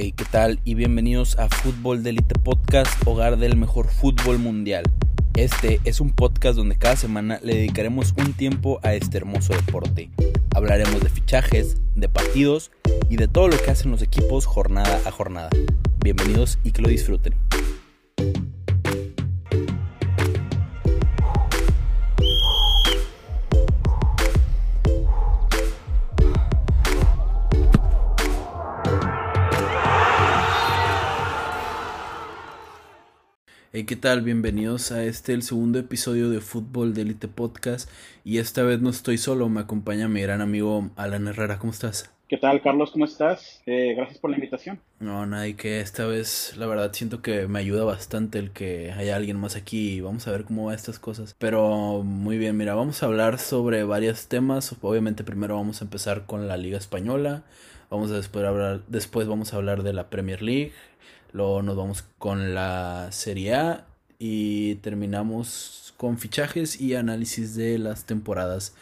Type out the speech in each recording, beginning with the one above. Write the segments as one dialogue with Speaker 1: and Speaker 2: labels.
Speaker 1: Hey, ¿qué tal? Y bienvenidos a Fútbol de Elite Podcast, hogar del mejor fútbol mundial. Este es un podcast donde cada semana le dedicaremos un tiempo a este hermoso deporte. Hablaremos de fichajes, de partidos y de todo lo que hacen los equipos jornada a jornada. Bienvenidos y que lo disfruten. ¿Qué tal? Bienvenidos a este, el segundo episodio de Fútbol de Elite Podcast. Y esta vez no estoy solo, me acompaña mi gran amigo Alan Herrera. ¿Cómo estás?
Speaker 2: ¿Qué tal, Carlos? ¿Cómo estás? Eh, gracias por la invitación.
Speaker 1: No, nada, y que esta vez la verdad siento que me ayuda bastante el que haya alguien más aquí y vamos a ver cómo va estas cosas. Pero muy bien, mira, vamos a hablar sobre varios temas. Obviamente primero vamos a empezar con la Liga Española. Vamos a después hablar, después vamos a hablar de la Premier League. Luego nos vamos con la Serie A y terminamos con fichajes y análisis de las temporadas.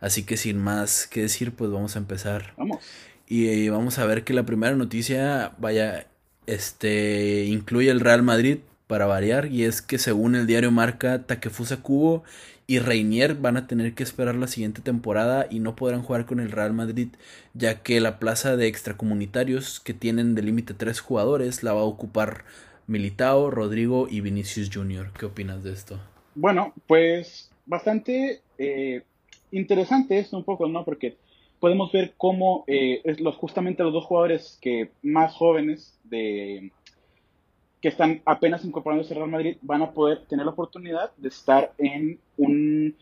Speaker 1: Así que sin más que decir, pues vamos a empezar.
Speaker 2: Vamos.
Speaker 1: Y vamos a ver que la primera noticia, vaya, este, incluye el Real Madrid para variar. Y es que según el diario Marca, Takefusa Kubo y Reinier van a tener que esperar la siguiente temporada y no podrán jugar con el Real Madrid, ya que la plaza de extracomunitarios que tienen de límite tres jugadores la va a ocupar Militao, Rodrigo y Vinicius Jr. ¿Qué opinas de esto?
Speaker 2: Bueno, pues bastante eh, interesante esto un poco, ¿no? Porque podemos ver cómo eh, es los, justamente los dos jugadores que más jóvenes de que están apenas incorporándose al Real Madrid van a poder tener la oportunidad de estar en un,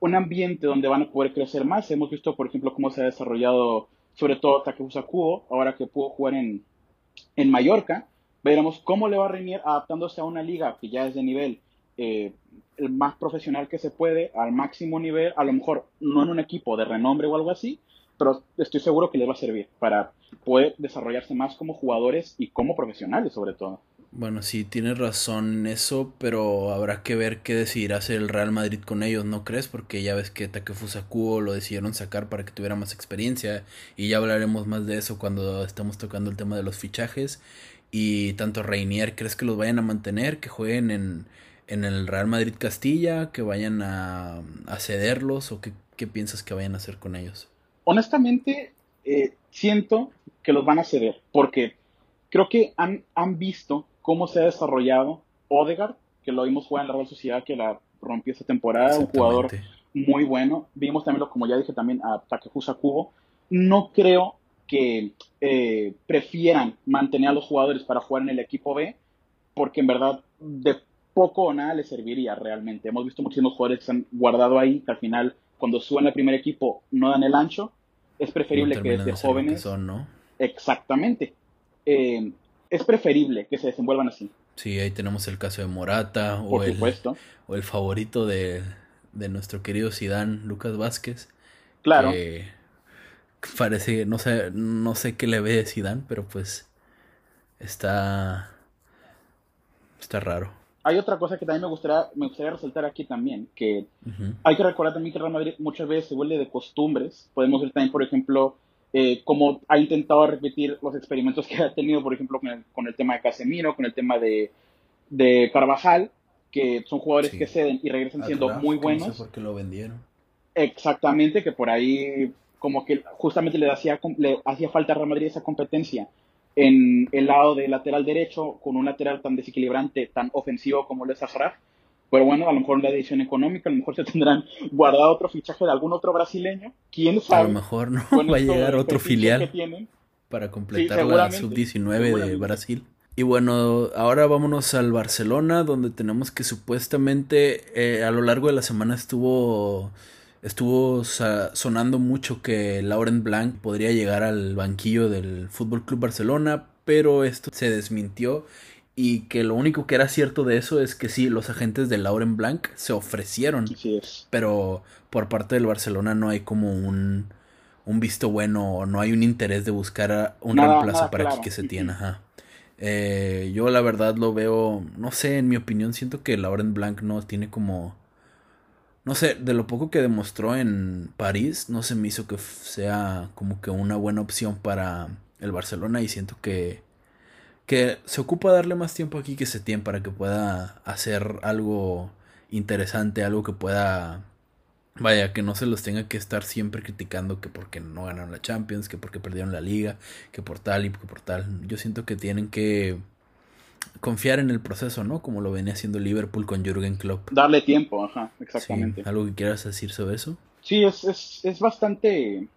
Speaker 2: un, ambiente donde van a poder crecer más. Hemos visto, por ejemplo, cómo se ha desarrollado sobre todo Takeusa Kubo, ahora que pudo jugar en, en Mallorca. Veremos cómo le va a Reinier adaptándose a una liga que ya es de nivel eh, el más profesional que se puede, al máximo nivel, a lo mejor no en un equipo de renombre o algo así, pero estoy seguro que le va a servir para poder desarrollarse más como jugadores y como profesionales sobre todo.
Speaker 1: Bueno, sí, tienes razón en eso, pero habrá que ver qué decidirá hacer el Real Madrid con ellos, ¿no crees? Porque ya ves que Takefusa lo decidieron sacar para que tuviera más experiencia y ya hablaremos más de eso cuando estemos tocando el tema de los fichajes. Y tanto Reinier, ¿crees que los vayan a mantener? ¿Que jueguen en, en el Real Madrid Castilla? ¿Que vayan a, a cederlos? ¿O qué, qué, piensas que vayan a hacer con ellos?
Speaker 2: Honestamente, eh, siento que los van a ceder, porque creo que han, han visto cómo se ha desarrollado Odegaard, que lo vimos jugar en la Real Sociedad, que la rompió esta temporada, un jugador muy bueno. Vimos también, como ya dije, también a Takefusa Kubo. No creo que eh, prefieran mantener a los jugadores para jugar en el equipo B, porque en verdad de poco o nada les serviría realmente. Hemos visto muchísimos jugadores que se han guardado ahí, que al final, cuando suben al primer equipo, no dan el ancho. Es preferible no que desde jóvenes.
Speaker 1: Son, ¿no?
Speaker 2: Exactamente. Eh, es preferible que se desenvuelvan así.
Speaker 1: Sí, ahí tenemos el caso de Morata o, el, o el favorito de, de nuestro querido Sidán, Lucas Vázquez.
Speaker 2: Claro.
Speaker 1: Que parece, no sé, no sé qué le ve de Sidán, pero pues está está raro.
Speaker 2: Hay otra cosa que también me gustaría, me gustaría resaltar aquí también, que uh -huh. hay que recordar también que Real Madrid muchas veces se vuelve de costumbres. Podemos ver también, por ejemplo, eh, como ha intentado repetir los experimentos que ha tenido, por ejemplo, con el, con el tema de Casemiro, con el tema de, de Carvajal, que son jugadores sí. que ceden y regresan siendo muy buenos.
Speaker 1: No sé por qué lo vendieron.
Speaker 2: Exactamente, que por ahí como que justamente le hacía, le hacía falta a Real Madrid esa competencia en el lado de lateral derecho, con un lateral tan desequilibrante, tan ofensivo como lo es Ajraf. Pero bueno, a lo mejor la decisión económica, a lo mejor se tendrán guardado otro fichaje de algún otro brasileño. ¿Quién sabe?
Speaker 1: A lo mejor no va a llegar otro filial para completar sí, la sub-19 de Brasil. Y bueno, ahora vámonos al Barcelona, donde tenemos que supuestamente eh, a lo largo de la semana estuvo estuvo sonando mucho que Laurent Blanc podría llegar al banquillo del Fútbol Club Barcelona, pero esto se desmintió y que lo único que era cierto de eso es que sí, los agentes de Lauren Blanc se ofrecieron,
Speaker 2: sí es.
Speaker 1: pero por parte del Barcelona no hay como un, un visto bueno o no hay un interés de buscar un nada, reemplazo nada para claro. que se tiene. Ajá. Eh, yo la verdad lo veo, no sé, en mi opinión siento que Lauren Blanc no tiene como, no sé, de lo poco que demostró en París, no se me hizo que sea como que una buena opción para el Barcelona y siento que que se ocupa darle más tiempo aquí que Setién para que pueda hacer algo interesante, algo que pueda Vaya, que no se los tenga que estar siempre criticando que porque no ganaron la Champions, que porque perdieron la liga, que por tal y que por tal. Yo siento que tienen que confiar en el proceso, ¿no? Como lo venía haciendo Liverpool con Jürgen Klopp.
Speaker 2: Darle tiempo, ajá, exactamente.
Speaker 1: ¿Algo que quieras decir sobre eso?
Speaker 2: Sí, es, es, es bastante...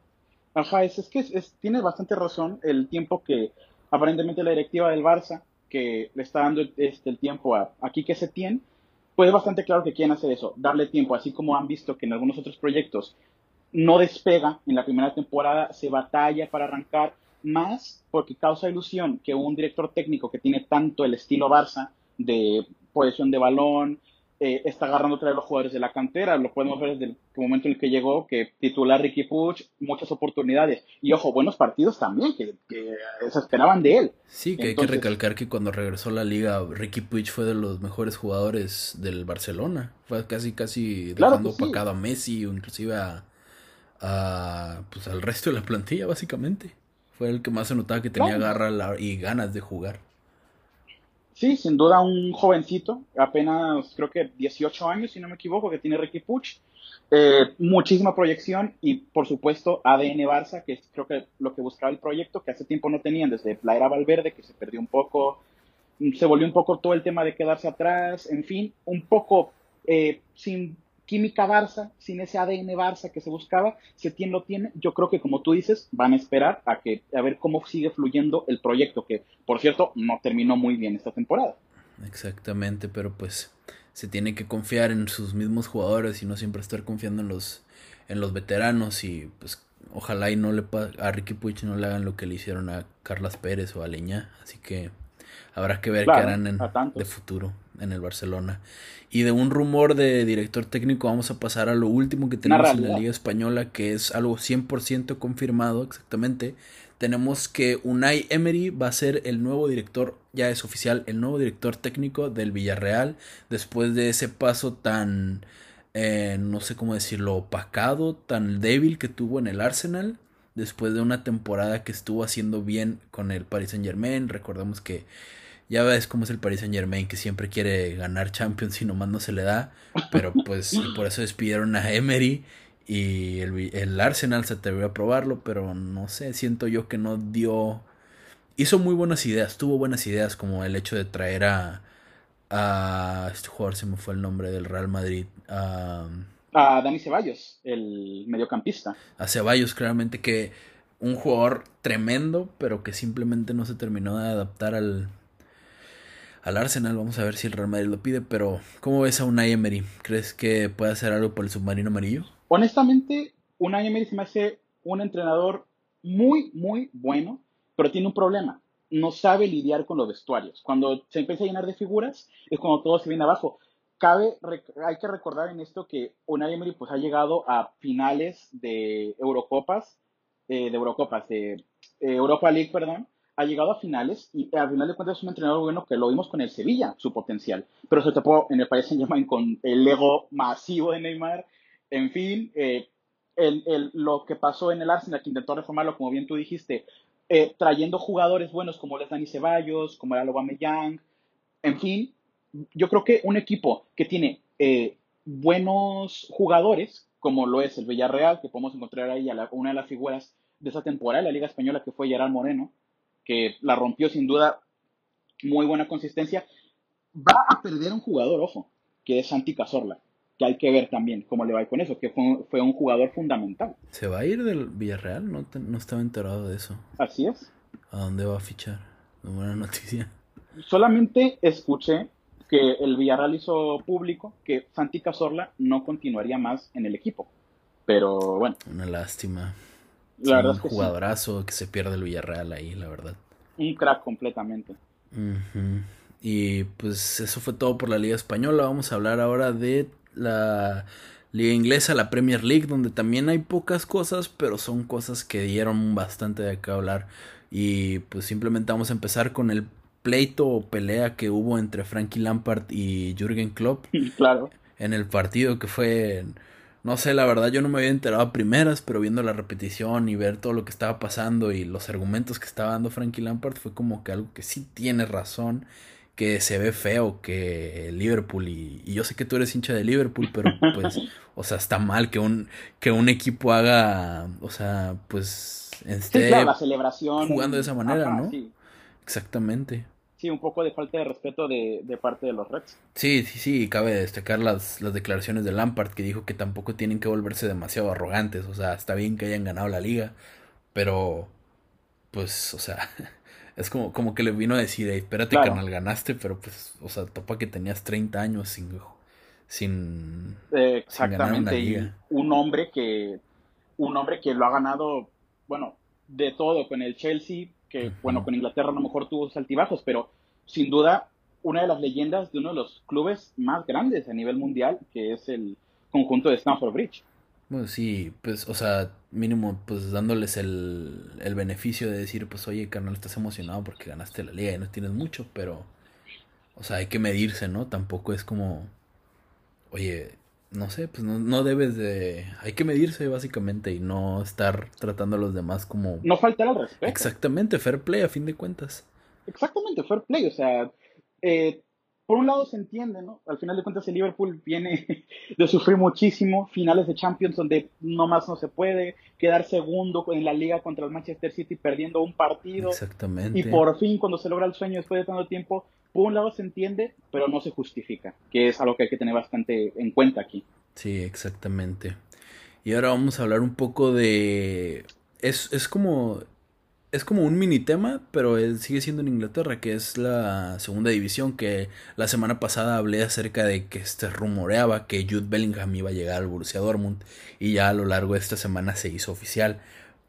Speaker 2: Ajá, es, es que es, tiene bastante razón el tiempo que aparentemente la directiva del Barça, que le está dando este, el tiempo a, aquí que se tiene, pues es bastante claro que quieren hacer eso, darle tiempo, así como han visto que en algunos otros proyectos no despega en la primera temporada, se batalla para arrancar, más porque causa ilusión que un director técnico que tiene tanto el estilo Barça de posesión de balón, eh, está agarrando otra vez los jugadores de la cantera. Lo podemos ver desde el momento en el que llegó, que titular Ricky Puch, muchas oportunidades. Y ojo, buenos partidos también, que, se esperaban de él.
Speaker 1: Sí, que hay que recalcar que cuando regresó a la liga, Ricky Puig fue de los mejores jugadores del Barcelona. Fue casi, casi dejando opacado a Messi o inclusive a, pues, al resto de la plantilla, básicamente. Fue el que más se notaba que tenía garra y ganas de jugar.
Speaker 2: Sí, sin duda un jovencito, apenas creo que 18 años, si no me equivoco, que tiene Ricky Puch. Eh, muchísima proyección y, por supuesto, ADN Barça, que es creo que lo que buscaba el proyecto, que hace tiempo no tenían desde la era Valverde, que se perdió un poco, se volvió un poco todo el tema de quedarse atrás, en fin, un poco eh, sin química Barça, sin ese ADN Barça que se buscaba, Setién lo tiene, yo creo que como tú dices, van a esperar a que a ver cómo sigue fluyendo el proyecto, que por cierto no terminó muy bien esta temporada.
Speaker 1: Exactamente, pero pues se tiene que confiar en sus mismos jugadores y no siempre estar confiando en los en los veteranos y pues ojalá y no le a Ricky Puig no le hagan lo que le hicieron a Carlas Pérez o a Leña, así que habrá que ver qué harán en, de futuro en el Barcelona. Y de un rumor de director técnico vamos a pasar a lo último que tenemos en la Liga Española, que es algo 100% confirmado exactamente. Tenemos que Unai Emery va a ser el nuevo director, ya es oficial, el nuevo director técnico del Villarreal, después de ese paso tan, eh, no sé cómo decirlo, opacado, tan débil que tuvo en el Arsenal después de una temporada que estuvo haciendo bien con el Paris Saint Germain. Recordemos que ya ves cómo es el Paris Saint Germain, que siempre quiere ganar Champions y nomás no se le da. Pero pues por eso despidieron a Emery y el, Arsenal se atrevió a probarlo, pero no sé, siento yo que no dio... Hizo muy buenas ideas, tuvo buenas ideas como el hecho de traer a... A este jugador se me fue el nombre del Real Madrid. A,
Speaker 2: a Dani Ceballos, el mediocampista.
Speaker 1: A Ceballos, claramente que un jugador tremendo, pero que simplemente no se terminó de adaptar al, al Arsenal. Vamos a ver si el Real Madrid lo pide. Pero, ¿cómo ves a Unai Emery? ¿Crees que puede hacer algo por el submarino amarillo?
Speaker 2: Honestamente, Unai Emery se me hace un entrenador muy, muy bueno, pero tiene un problema. No sabe lidiar con los vestuarios. Cuando se empieza a llenar de figuras, es cuando todo se viene abajo. Cabe, hay que recordar en esto que Unai Emery pues, ha llegado a finales de Eurocopas, eh, de Eurocopas, de eh, Europa League, perdón, ha llegado a finales y al final de cuentas es un entrenador bueno que lo vimos con el Sevilla, su potencial, pero se topó en el Paris Saint Germain con el ego masivo de Neymar, en fin, eh, lo que pasó en el Arsenal, que intentó reformarlo, como bien tú dijiste, eh, trayendo jugadores buenos como les Dani Ceballos, como era Young, en fin, yo creo que un equipo que tiene eh, buenos jugadores, como lo es el Villarreal, que podemos encontrar ahí a una de las figuras de esa temporada, la Liga Española, que fue Gerard Moreno, que la rompió sin duda, muy buena consistencia. Va a perder un jugador, ojo, que es Santi Cazorla, que hay que ver también cómo le va con eso, que fue, un jugador fundamental.
Speaker 1: ¿Se va a ir del Villarreal? No, no estaba enterado de eso.
Speaker 2: Así es.
Speaker 1: ¿A dónde va a fichar? Buena noticia.
Speaker 2: Solamente escuché que el Villarreal hizo público que Santi Cazorla no continuaría más en el equipo. Pero bueno.
Speaker 1: Una lástima. La verdad un es que jugadorazo que se pierde el Villarreal ahí, la verdad.
Speaker 2: Un crack completamente.
Speaker 1: Y pues eso fue todo por la Liga Española. Vamos a hablar ahora de la Liga Inglesa, la Premier League, donde también hay pocas cosas, pero son cosas que dieron bastante de qué hablar. Y pues simplemente vamos a empezar con el pleito o pelea que hubo entre Frankie Lampard y Jürgen Klopp.
Speaker 2: Claro.
Speaker 1: En el partido que fue no sé, la verdad yo no me había enterado a primeras, pero viendo la repetición y ver todo lo que estaba pasando y los argumentos que estaba dando Frankie Lampard fue como que algo que sí tiene razón, que se ve feo que Liverpool y, yo sé que tú eres hincha de Liverpool, pero pues, o sea, está mal que un que un equipo haga, o sea, pues esté
Speaker 2: la celebración
Speaker 1: jugando de esa manera, ¿no? Exactamente
Speaker 2: sí, un poco de falta de respeto de, parte de los Reds.
Speaker 1: Sí, sí, sí, cabe destacar las, las declaraciones de Lampard que dijo que tampoco tienen que volverse demasiado arrogantes, o sea, está bien que hayan ganado la liga, pero pues, o sea, es como, como que le vino a decir, espérate, canal, ganaste, pero pues, o sea, topa que tenías 30 años sin, sin,
Speaker 2: exactamente, Y un hombre que, un hombre que lo ha ganado, bueno, de todo con el Chelsea, que bueno, con Inglaterra a lo mejor tuvo sus altibajos, pero sin duda una de las leyendas de uno de los clubes más grandes a nivel mundial, que es el conjunto de Stamford Bridge.
Speaker 1: Bueno, sí, pues, o sea, mínimo, pues dándoles el, el beneficio de decir, pues, oye, carnal, estás emocionado porque ganaste la liga y no tienes mucho, pero, o sea, hay que medirse, ¿no? Tampoco es como, oye, no sé, pues no, no debes de... Hay que medirse básicamente y no estar tratando a los demás como...
Speaker 2: No faltar al respeto.
Speaker 1: Exactamente, fair play a fin de cuentas.
Speaker 2: Exactamente, fair play. O sea, eh, por un lado se entiende, ¿no? Al final de cuentas el Liverpool viene de sufrir muchísimo, finales de Champions donde no más no se puede, quedar segundo en la liga contra el Manchester City perdiendo un partido.
Speaker 1: Exactamente.
Speaker 2: Y por fin cuando se logra el sueño después de tanto tiempo, por un lado se entiende, pero no se justifica, que es algo que hay que tener bastante en cuenta aquí.
Speaker 1: Sí, exactamente. Y ahora vamos a hablar un poco de... Es, es como... Es como un mini tema, pero sigue siendo en Inglaterra, que es la segunda división, que la semana pasada hablé acerca de que se rumoreaba que Jude Bellingham iba a llegar al Borussia Dortmund y ya a lo largo de esta semana se hizo oficial.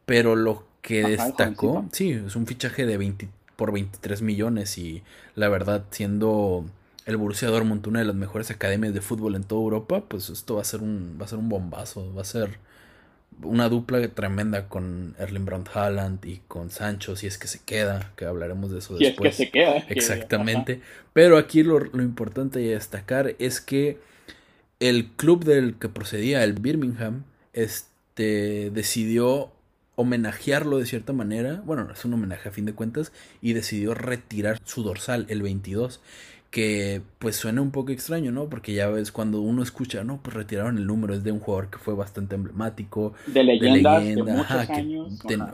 Speaker 1: Pero lo que destacó, sí, es un fichaje de 20, por 23 millones y la verdad siendo el Borussia Dortmund una de las mejores academias de fútbol en toda Europa, pues esto va a ser un va a ser un bombazo, va a ser una dupla tremenda con Erling Brandt Haaland y con Sancho si es que se queda, que hablaremos de eso después.
Speaker 2: es que se queda.
Speaker 1: Exactamente. Pero aquí lo, lo importante y destacar es que el club del que procedía, el Birmingham, este decidió homenajearlo de cierta manera, bueno, es un homenaje a fin de cuentas, y decidió retirar su dorsal, el 22, que pues suena un poco extraño, ¿no? Porque ya ves cuando uno escucha, no, pues retiraron el número, es de un jugador que fue bastante emblemático,
Speaker 2: de leyenda,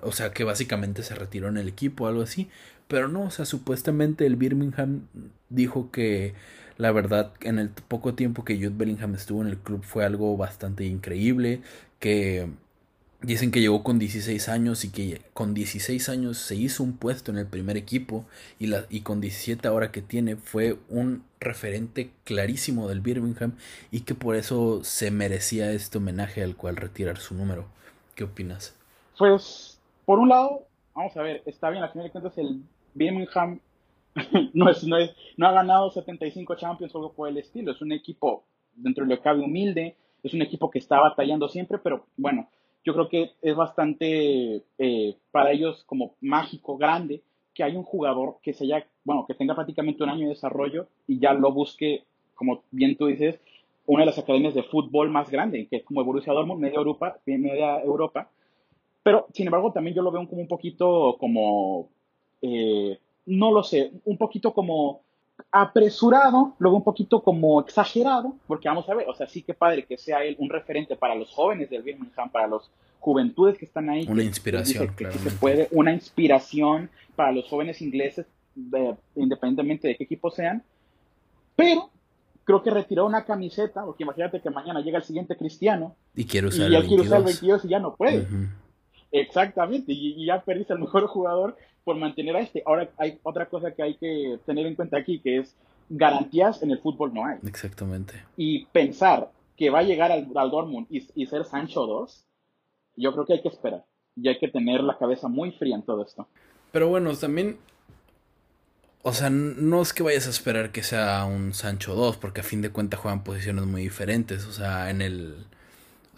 Speaker 1: o sea, que básicamente se retiró en el equipo, algo así, pero no, o sea, supuestamente el Birmingham dijo que la verdad, en el poco tiempo que Jude Bellingham estuvo en el club fue algo bastante increíble, que Dicen que llegó con 16 años y que con 16 años se hizo un puesto en el primer equipo y, la, y con 17 ahora que tiene fue un referente clarísimo del Birmingham y que por eso se merecía este homenaje al cual retirar su número. ¿Qué opinas?
Speaker 2: Pues, por un lado, vamos a ver, está bien, al final de cuentas el Birmingham no, es, no, es, no ha ganado 75 Champions o algo por el estilo, es un equipo dentro de lo que cabe humilde, es un equipo que está batallando siempre, pero bueno yo creo que es bastante eh, para ellos como mágico, grande, que hay un jugador que se haya, bueno, que tenga prácticamente un año de desarrollo y ya lo busque, como bien tú dices, una de las academias de fútbol más grande, que es como el Borussia Dortmund, media Europa, media Europa. Pero, sin embargo, también yo lo veo como un poquito como, eh, no lo sé, un poquito como apresurado, luego un poquito como exagerado, porque vamos a ver, o sea, sí que padre que sea él un referente para los jóvenes del Birmingham, para los juventudes que están ahí.
Speaker 1: Una inspiración,
Speaker 2: claro. se puede, una inspiración para los jóvenes ingleses, independientemente de qué equipo sean, pero creo que retiró una camiseta, porque imagínate que mañana llega el siguiente cristiano
Speaker 1: y quiere usar,
Speaker 2: y ya quiere usar el 22 y ya no puede. Exactamente, y, ya perdiste al mejor jugador por mantener a este. Ahora hay otra cosa que hay que tener en cuenta aquí, que es garantías en el fútbol no hay.
Speaker 1: Exactamente.
Speaker 2: Y pensar que va a llegar al, Dortmund y, ser Sancho 2, yo creo que hay que esperar. Y hay que tener la cabeza muy fría en todo esto.
Speaker 1: Pero bueno, también o sea, no es que vayas a esperar que sea un Sancho 2, porque a fin de cuentas juegan posiciones muy diferentes. O sea, en el,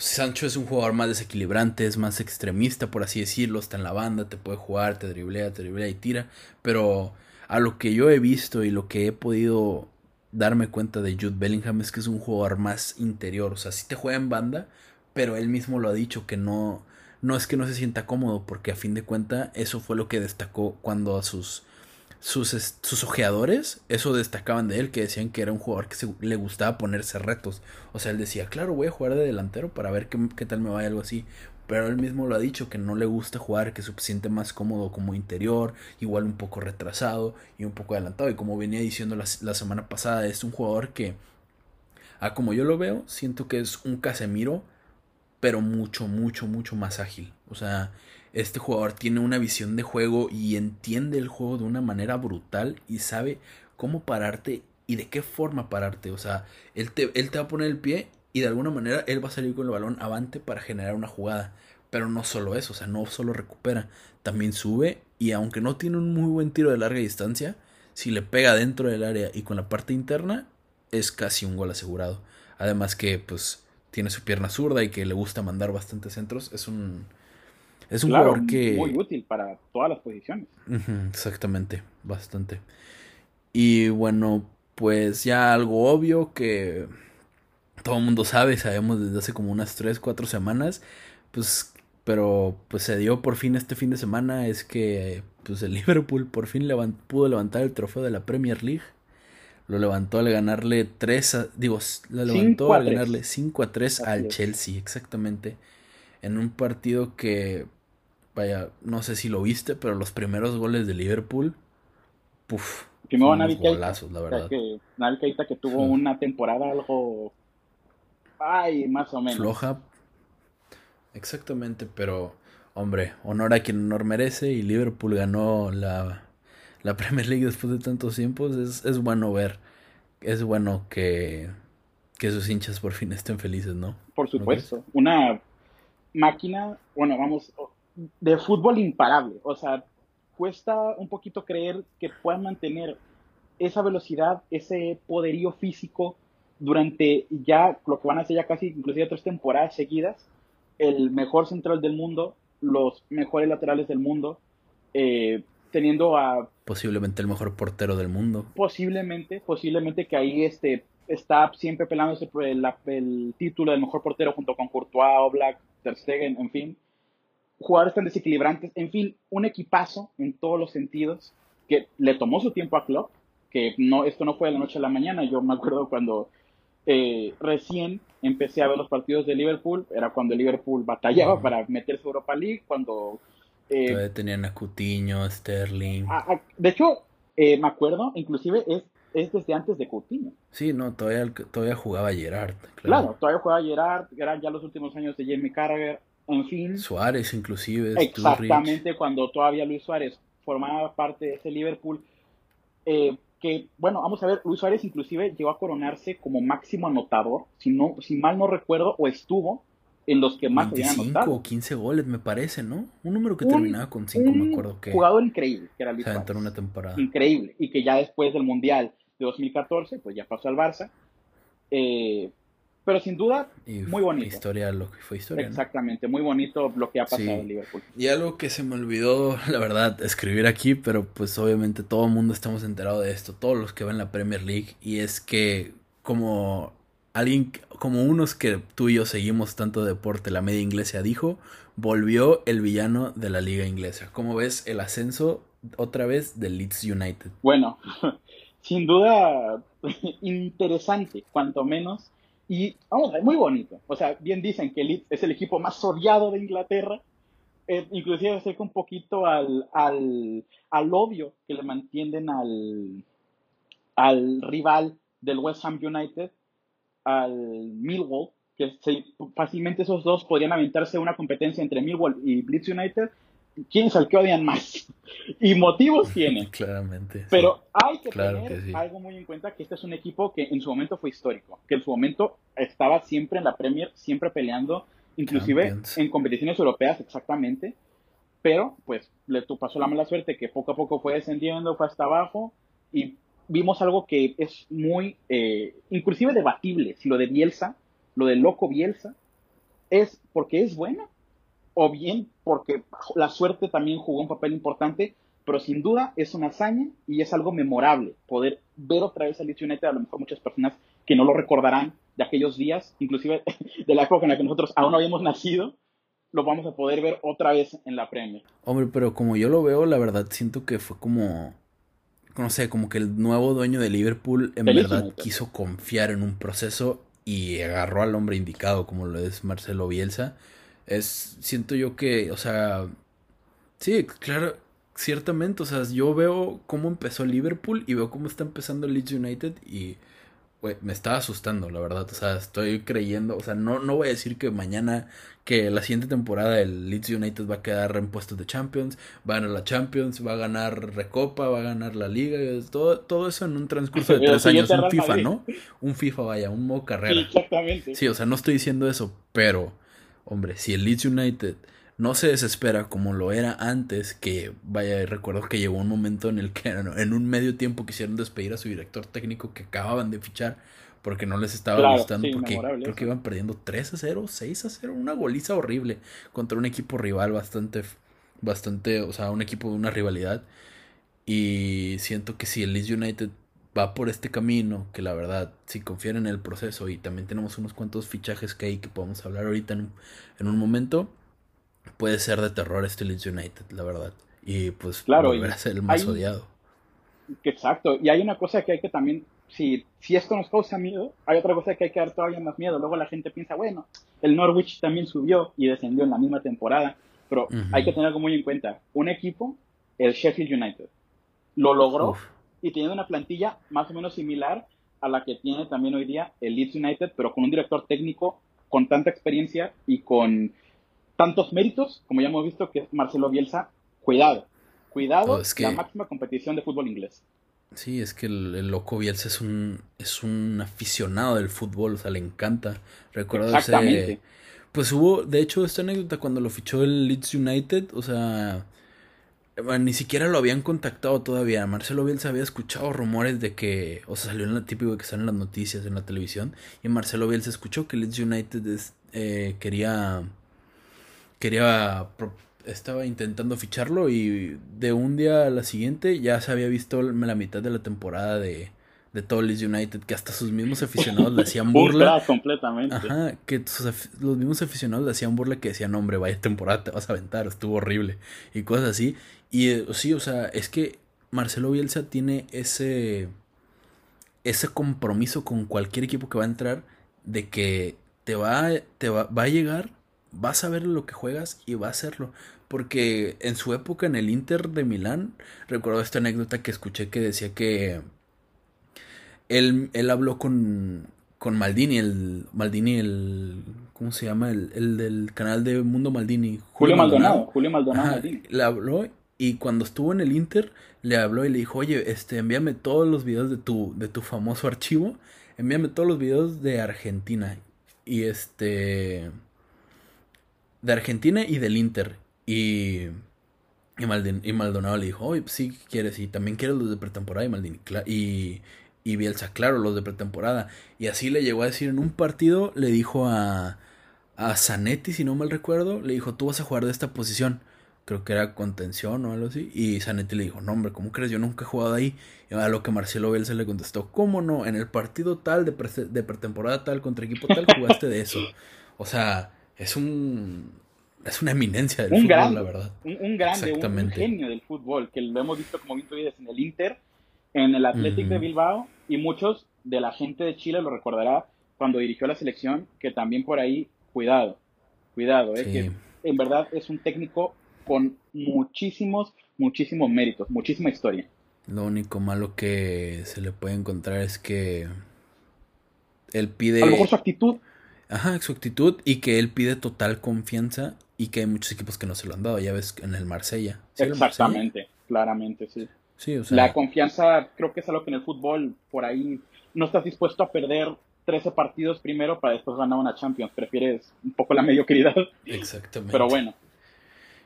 Speaker 1: Sancho es un jugador más desequilibrante, es más extremista, por así decirlo, está en la banda, te puede jugar, te driblea, te driblea y tira, pero a lo que yo he visto y lo que he podido darme cuenta de Jude Bellingham es que es un jugador más interior, o sea, sí te juega en banda, pero él mismo lo ha dicho que no, no es que no se sienta cómodo, porque a fin de cuenta eso fue lo que destacó cuando a sus, sus, sus ojeadores, eso destacaban de él, que decían que era un jugador que le gustaba ponerse retos. O sea, él decía, claro, voy a jugar de delantero para ver qué, qué tal me va algo así. Pero él mismo lo ha dicho, que no le gusta jugar, que se siente más cómodo como interior, igual un poco retrasado y un poco adelantado. Y como venía diciendo la, la semana pasada, es un jugador que, a como yo lo veo, siento que es un Casemiro pero mucho, mucho, mucho más ágil. O sea, este jugador tiene una visión de juego y entiende el juego de una manera brutal y sabe cómo pararte y de qué forma pararte. O sea, él te, él te va a poner el pie y de alguna manera él va a salir con el balón avante para generar una jugada. Pero no solo eso, o sea, no solo recupera, también sube y aunque no tiene un muy buen tiro de larga distancia, si le pega dentro del área y con la parte interna, es casi un gol asegurado. Además que, pues, tiene su pierna zurda y que le gusta mandar bastantes centros, es un, es un jugador que...
Speaker 2: Muy útil para todas las posiciones.
Speaker 1: exactamente, bastante. Y bueno, pues ya algo obvio que todo el mundo sabe, sabemos desde hace como unas 3, 4 semanas, pues, pero pues se dio por fin este fin de semana, es que pues el Liverpool por fin pudo levantar el trofeo de la Premier League lo levantó al ganarle 3 a, digo, lo levantó al ganarle 5 a 3 al Chelsea, exactamente. En un partido que, vaya, no sé si lo viste, pero los primeros goles de Liverpool, puff,
Speaker 2: Primero Navi golazos, la verdad. Que, Navi Keita que tuvo una temporada algo, ay, más o menos.
Speaker 1: Floja, exactamente, pero, hombre, honor a quien honor merece y Liverpool ganó la la Premier League después de tantos tiempos, es, es bueno ver, es bueno que, que sus hinchas por fin estén felices, ¿no?
Speaker 2: Por supuesto, una máquina, bueno, vamos, de fútbol imparable, o sea, cuesta un poquito creer que puedan mantener esa velocidad, ese poderío físico durante ya lo que van a ser ya casi inclusive tres temporadas seguidas, el mejor central del mundo, los mejores laterales del mundo, eh, teniendo a...
Speaker 1: Posiblemente el mejor portero del mundo.
Speaker 2: Posiblemente, posiblemente que ahí este, está siempre pelándose por el, el título del mejor portero junto con Courtois, Oblak, Ter Stegen, en fin. Jugadores tan desequilibrantes, en fin, un equipazo en todos los sentidos que le tomó su tiempo a Klopp, que no, esto no fue de la noche a la mañana, yo me acuerdo cuando eh, recién empecé a ver los partidos de Liverpool, era cuando Liverpool batallaba para meterse a Europa League, cuando
Speaker 1: eh, todavía tenían a Coutinho, Sterling.
Speaker 2: de hecho, eh, me acuerdo, inclusive es, es desde antes de Coutinho.
Speaker 1: Sí, no, todavía, todavía jugaba Gerard.
Speaker 2: Claro. todavía jugaba Gerard, eran ya los últimos años de Jamie Carragher, en fin.
Speaker 1: Suárez inclusive.
Speaker 2: Exactamente, cuando todavía Luis Suárez formaba parte de ese Liverpool. Eh, que, bueno, vamos a ver, Luis Suárez inclusive llegó a coronarse como máximo anotador, si, no, si mal no recuerdo, o estuvo en los que más
Speaker 1: 25 o 15 goles, me parece, ¿no? Un número que terminaba con 5, me acuerdo que.
Speaker 2: Jugador increíble, que era Luis
Speaker 1: una temporada.
Speaker 2: Increíble. Y que ya después del Mundial de 2014, pues ya pasó al Barça. Eh, pero sin duda, muy bonito.
Speaker 1: Historia, lo que fue historia.
Speaker 2: Exactamente, muy bonito lo que ha pasado en Liverpool.
Speaker 1: Y algo que se me olvidó, la verdad, escribir aquí, pero pues obviamente todo el mundo estamos enterados de esto, todos los que ven la Premier League, y es que como alguien como unos que tú y yo seguimos tanto deporte, la media inglesa dijo, volvió el villano de la liga inglesa. ¿Cómo ves el ascenso otra vez del Leeds United?
Speaker 2: Bueno, sin duda interesante, cuanto menos. Y vamos, muy bonito. O sea, bien dicen que Leeds es el equipo más odiado de Inglaterra. Eh, inclusive acerca un poquito al, al, al odio que le mantienen al, al rival del West Ham United al Millwall, que fácilmente esos dos podrían aventarse una competencia entre Millwall y Blitz United. ¿Quién es el que odian más? y motivos tienen.
Speaker 1: Claramente.
Speaker 2: Pero hay que tener algo muy en cuenta que este es un equipo que en su momento fue histórico, que en su momento estaba siempre en la Premier, siempre peleando, inclusive en competiciones europeas exactamente, pero pues le pasó la mala suerte que poco a poco fue descendiendo, fue hasta abajo y vimos algo que es muy, eh, inclusive debatible, si lo de Bielsa, lo de loco Bielsa, es porque es bueno, o bien porque la suerte también jugó un papel importante, pero sin duda es una hazaña y es algo memorable poder ver otra vez a Leeds United, a lo mejor muchas personas que no lo recordarán de aquellos días, inclusive de la época en la que nosotros aún no habíamos nacido, lo vamos a poder ver otra vez en la Premier.
Speaker 1: Hombre, pero como yo lo veo, la verdad siento que fue como, no sé, como que el nuevo dueño de Liverpool en verdad quiso confiar en un proceso y agarró al hombre indicado, como lo es Marcelo Bielsa. Es, siento yo que, o sea, sí, claro, ciertamente, o sea, yo veo cómo empezó Liverpool y veo cómo está empezando Leeds United y me está asustando, la verdad. O sea, estoy creyendo, o sea, no, no voy a decir que mañana, que la siguiente temporada el Leeds United va a quedar en puestos de Champions, va a ganar la Champions, va a ganar Recopa, va a ganar la Liga, todo, todo eso en un transcurso de tres años, un FIFA, ¿no? Un FIFA, vaya, un modo carrera.
Speaker 2: exactamente.
Speaker 1: Sí, o sea, no estoy diciendo eso, pero, hombre, si el Leeds United no se desespera como lo era antes, que vaya, recuerdo que llegó un momento en el que en un medio tiempo quisieron despedir a su director técnico que acababan de fichar porque no les estaba gustando, porque creo que iban perdiendo 3 a 0, 6 a 0, una goliza horrible contra un equipo rival bastante, bastante, o sea, un equipo de una rivalidad. Y siento que si el Leeds United va por este camino, que la verdad, si confían en el proceso y también tenemos unos cuantos fichajes que hay que podemos hablar ahorita en, en un momento, puede ser de terror este Leeds United, la verdad. Y pues
Speaker 2: claro,
Speaker 1: volver a ser el más odiado.
Speaker 2: Exacto. Y hay una cosa que hay que también, si, si esto nos causa miedo, hay otra cosa que hay que dar todavía más miedo. Luego la gente piensa, bueno, el Norwich también subió y descendió en la misma temporada. Pero hay que tener algo muy en cuenta. Un equipo, el Sheffield United, lo logró y tiene una plantilla más o menos similar a la que tiene también hoy día el Leeds United, pero con un director técnico con tanta experiencia y con tantos méritos, como ya hemos visto, que es Marcelo Bielsa, cuidado, cuidado, oh, la máxima competición de fútbol inglés.
Speaker 1: Sí, es que el, loco Bielsa es un, es un aficionado del fútbol, o sea, le encanta. Recuerdo ese... Pues hubo, de hecho, esta anécdota cuando lo fichó el Leeds United, o sea, ni siquiera lo habían contactado todavía. Marcelo Bielsa había escuchado rumores de que, o sea, salió en la típico que salen las noticias en la televisión, y Marcelo Bielsa escuchó que Leeds United eh, quería quería estaba intentando ficharlo y de un día a la siguiente ya se había visto la mitad de la temporada de, de todo United, que hasta sus mismos aficionados le hacían burla.
Speaker 2: completamente.
Speaker 1: Ajá, que los mismos aficionados le hacían burla que decían, hombre, vaya temporada te vas a aventar, estuvo horrible. Y cosas así. Y eh, sí, o sea, es que Marcelo Bielsa tiene ese, ese compromiso con cualquier equipo que va a entrar de que te va, te va, va a llegar vas a ver lo que juegas y va a hacerlo. Porque en su época en el Inter de Milán, recuerdo esta anécdota que escuché que decía que él, él habló con, con Maldini, el Maldini, el ¿cómo se llama? El, el del canal de Mundo Maldini.
Speaker 2: Julio, Maldonado, Julio Maldonado.
Speaker 1: le habló y cuando estuvo en el Inter le habló y le dijo, "Oye, este envíame todos los videos de tu de tu famoso archivo, envíame todos los videos de Argentina." Y este de Argentina y del Inter. Y, y, Maldonado le dijo, oye, pues sí quieres, y también quieres los de pretemporada. Y Maldini, y, y Bielsa, claro, los de pretemporada. Y así le llegó a decir en un partido, le dijo a, a Zanetti, si no mal recuerdo, le dijo, tú vas a jugar de esta posición. Creo que era contención o algo así. Y Zanetti le dijo, no hombre, ¿cómo crees? Yo nunca he jugado ahí. Y a lo que Marcelo Bielsa le contestó, ¿cómo no? En el partido tal, de, de pretemporada tal, contra equipo tal, jugaste de eso. O sea, es un es una eminencia del fútbol, la verdad.
Speaker 2: Un, grande, un, genio del fútbol, que lo hemos visto, como bien tú dices, en el Inter, en el Athletic de Bilbao, y muchos de la gente de Chile lo recordará cuando dirigió la selección, que también por ahí, cuidado, cuidado, eh, que en verdad es un técnico con muchísimos, muchísimos méritos, muchísima historia.
Speaker 1: Lo único malo que se le puede encontrar es que él pide...
Speaker 2: A lo mejor su actitud
Speaker 1: Ajá, su actitud y que él pide total confianza y que hay muchos equipos que no se lo han dado, ya ves en el Marsella.
Speaker 2: Exactamente, claramente, sí.
Speaker 1: Sí, o sea,
Speaker 2: la confianza creo que es algo que en el fútbol por ahí no estás dispuesto a perder 13 partidos primero para después ganar una Champions, prefieres un poco la mediocridad.
Speaker 1: Exactamente.
Speaker 2: Pero bueno.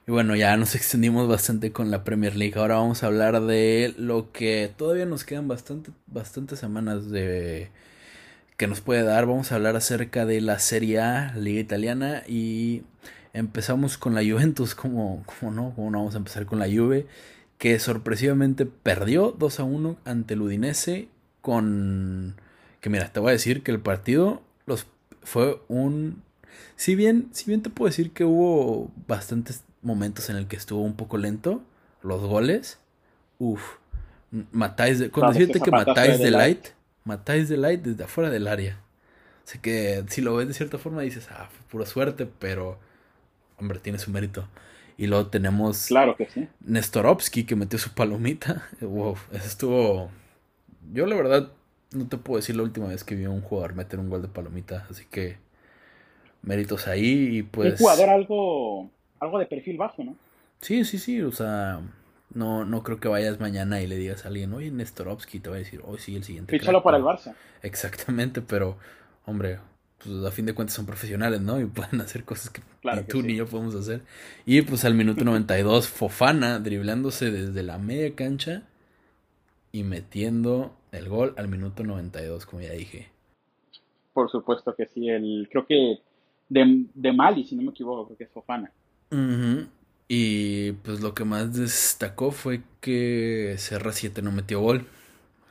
Speaker 1: Y bueno, ya nos extendimos bastante con la Premier League. Ahora vamos a hablar de lo que todavía nos quedan bastante, bastantes semanas de que nos puede dar. Vamos a hablar acerca de la Serie A, Liga Italiana, y empezamos con la Juventus, como, como no, como no vamos a empezar con la Juve, que sorpresivamente perdió 2 a 1 ante el Udinese con... Que mira, te voy a decir que el partido los fue un si bien si bien te puedo decir que hubo bastantes momentos en el que estuvo un poco lento los goles uf matáis de, cuando decirte que matáis de light matáis de light desde afuera del área Sé que si lo ves de cierta forma dices, ah, pura suerte, pero, hombre, tiene su mérito. Y luego tenemos.
Speaker 2: Claro que sí.
Speaker 1: Nestorovsky que metió su palomita. Wow, eso estuvo. Yo, la verdad, no te puedo decir la última vez que vi a un jugador meter un gol de palomita. Así que. Méritos ahí y pues.
Speaker 2: Un jugador algo. Algo de perfil bajo, ¿no?
Speaker 1: Sí, sí, sí. O sea. No, no creo que vayas mañana y le digas a alguien, oye, Nestorovsky, te va a decir, hoy sí, el siguiente.
Speaker 2: Fíchalo para el Barça.
Speaker 1: Exactamente, pero hombre, pues a fin de cuentas son profesionales, ¿no? Y pueden hacer cosas que ni tú ni yo podemos hacer. Y pues al minuto 92, Fofana driblándose desde la media cancha y metiendo el gol al minuto 92, como ya dije.
Speaker 2: Por supuesto que sí, el, creo que de, de Mali, si no me equivoco, creo que es Fofana.
Speaker 1: Y pues lo que más destacó fue que CR7 no metió gol.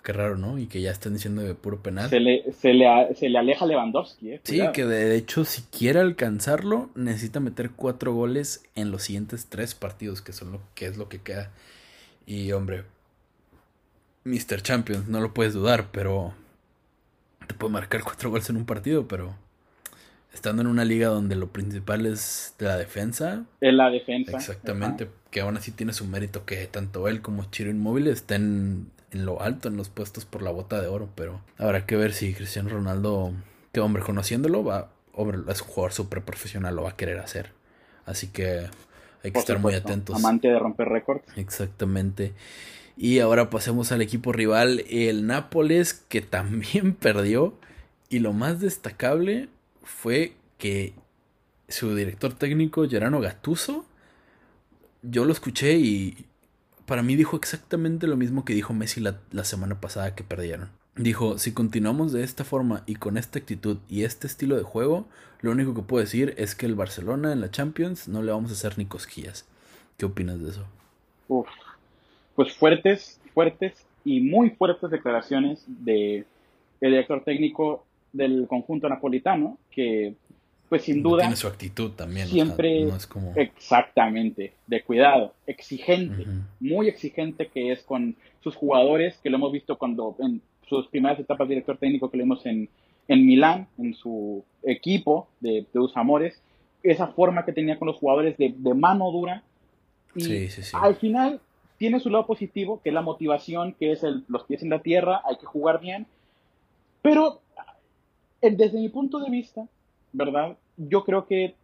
Speaker 1: Qué raro, ¿no? Y que ya están diciendo de puro penal.
Speaker 2: Se le, se le, se le aleja Lewandowski, ¿eh?
Speaker 1: Sí, que de hecho, si quiere alcanzarlo, necesita meter cuatro goles en los siguientes tres partidos, que son lo que es lo que queda. Y hombre, Mr. Champions, no lo puedes dudar, pero te puede marcar cuatro goles en un partido, pero estando en una liga donde lo principal es la defensa.
Speaker 2: Es la defensa.
Speaker 1: Exactamente, que aún así tiene su mérito que tanto él como Chiro Inmóvil estén en lo alto en los puestos por la bota de oro, pero habrá que ver si Cristiano Ronaldo, que hombre, conociéndolo, va, hombre, es un jugador súper profesional, lo va a querer hacer. Así que hay que estar muy atentos.
Speaker 2: Amante de romper récords.
Speaker 1: Exactamente. Y ahora pasemos al equipo rival, el Nápoles, que también perdió. Y lo más destacable fue que su director técnico, Gerano Gattuso, yo lo escuché y para mí dijo exactamente lo mismo que dijo Messi la, semana pasada que perdieron. Dijo, si continuamos de esta forma y con esta actitud y este estilo de juego, lo único que puedo decir es que el Barcelona en la Champions no le vamos a hacer ni cosquillas. ¿Qué opinas de eso?
Speaker 2: Uf, pues fuertes, fuertes y muy fuertes declaraciones de director técnico del conjunto napolitano, que pues sin duda.
Speaker 1: Tiene su actitud también.
Speaker 2: Siempre. no es como... Exactamente, de cuidado, exigente, muy exigente que es con sus jugadores, que lo hemos visto cuando en sus primeras etapas de director técnico que lo vimos en, en Milán, en su equipo de, de Amores, esa forma que tenía con los jugadores de, mano dura. Y al final tiene su lado positivo, que es la motivación, que es el, los pies en la tierra, hay que jugar bien. Pero desde mi punto de vista, ¿verdad? yo creo que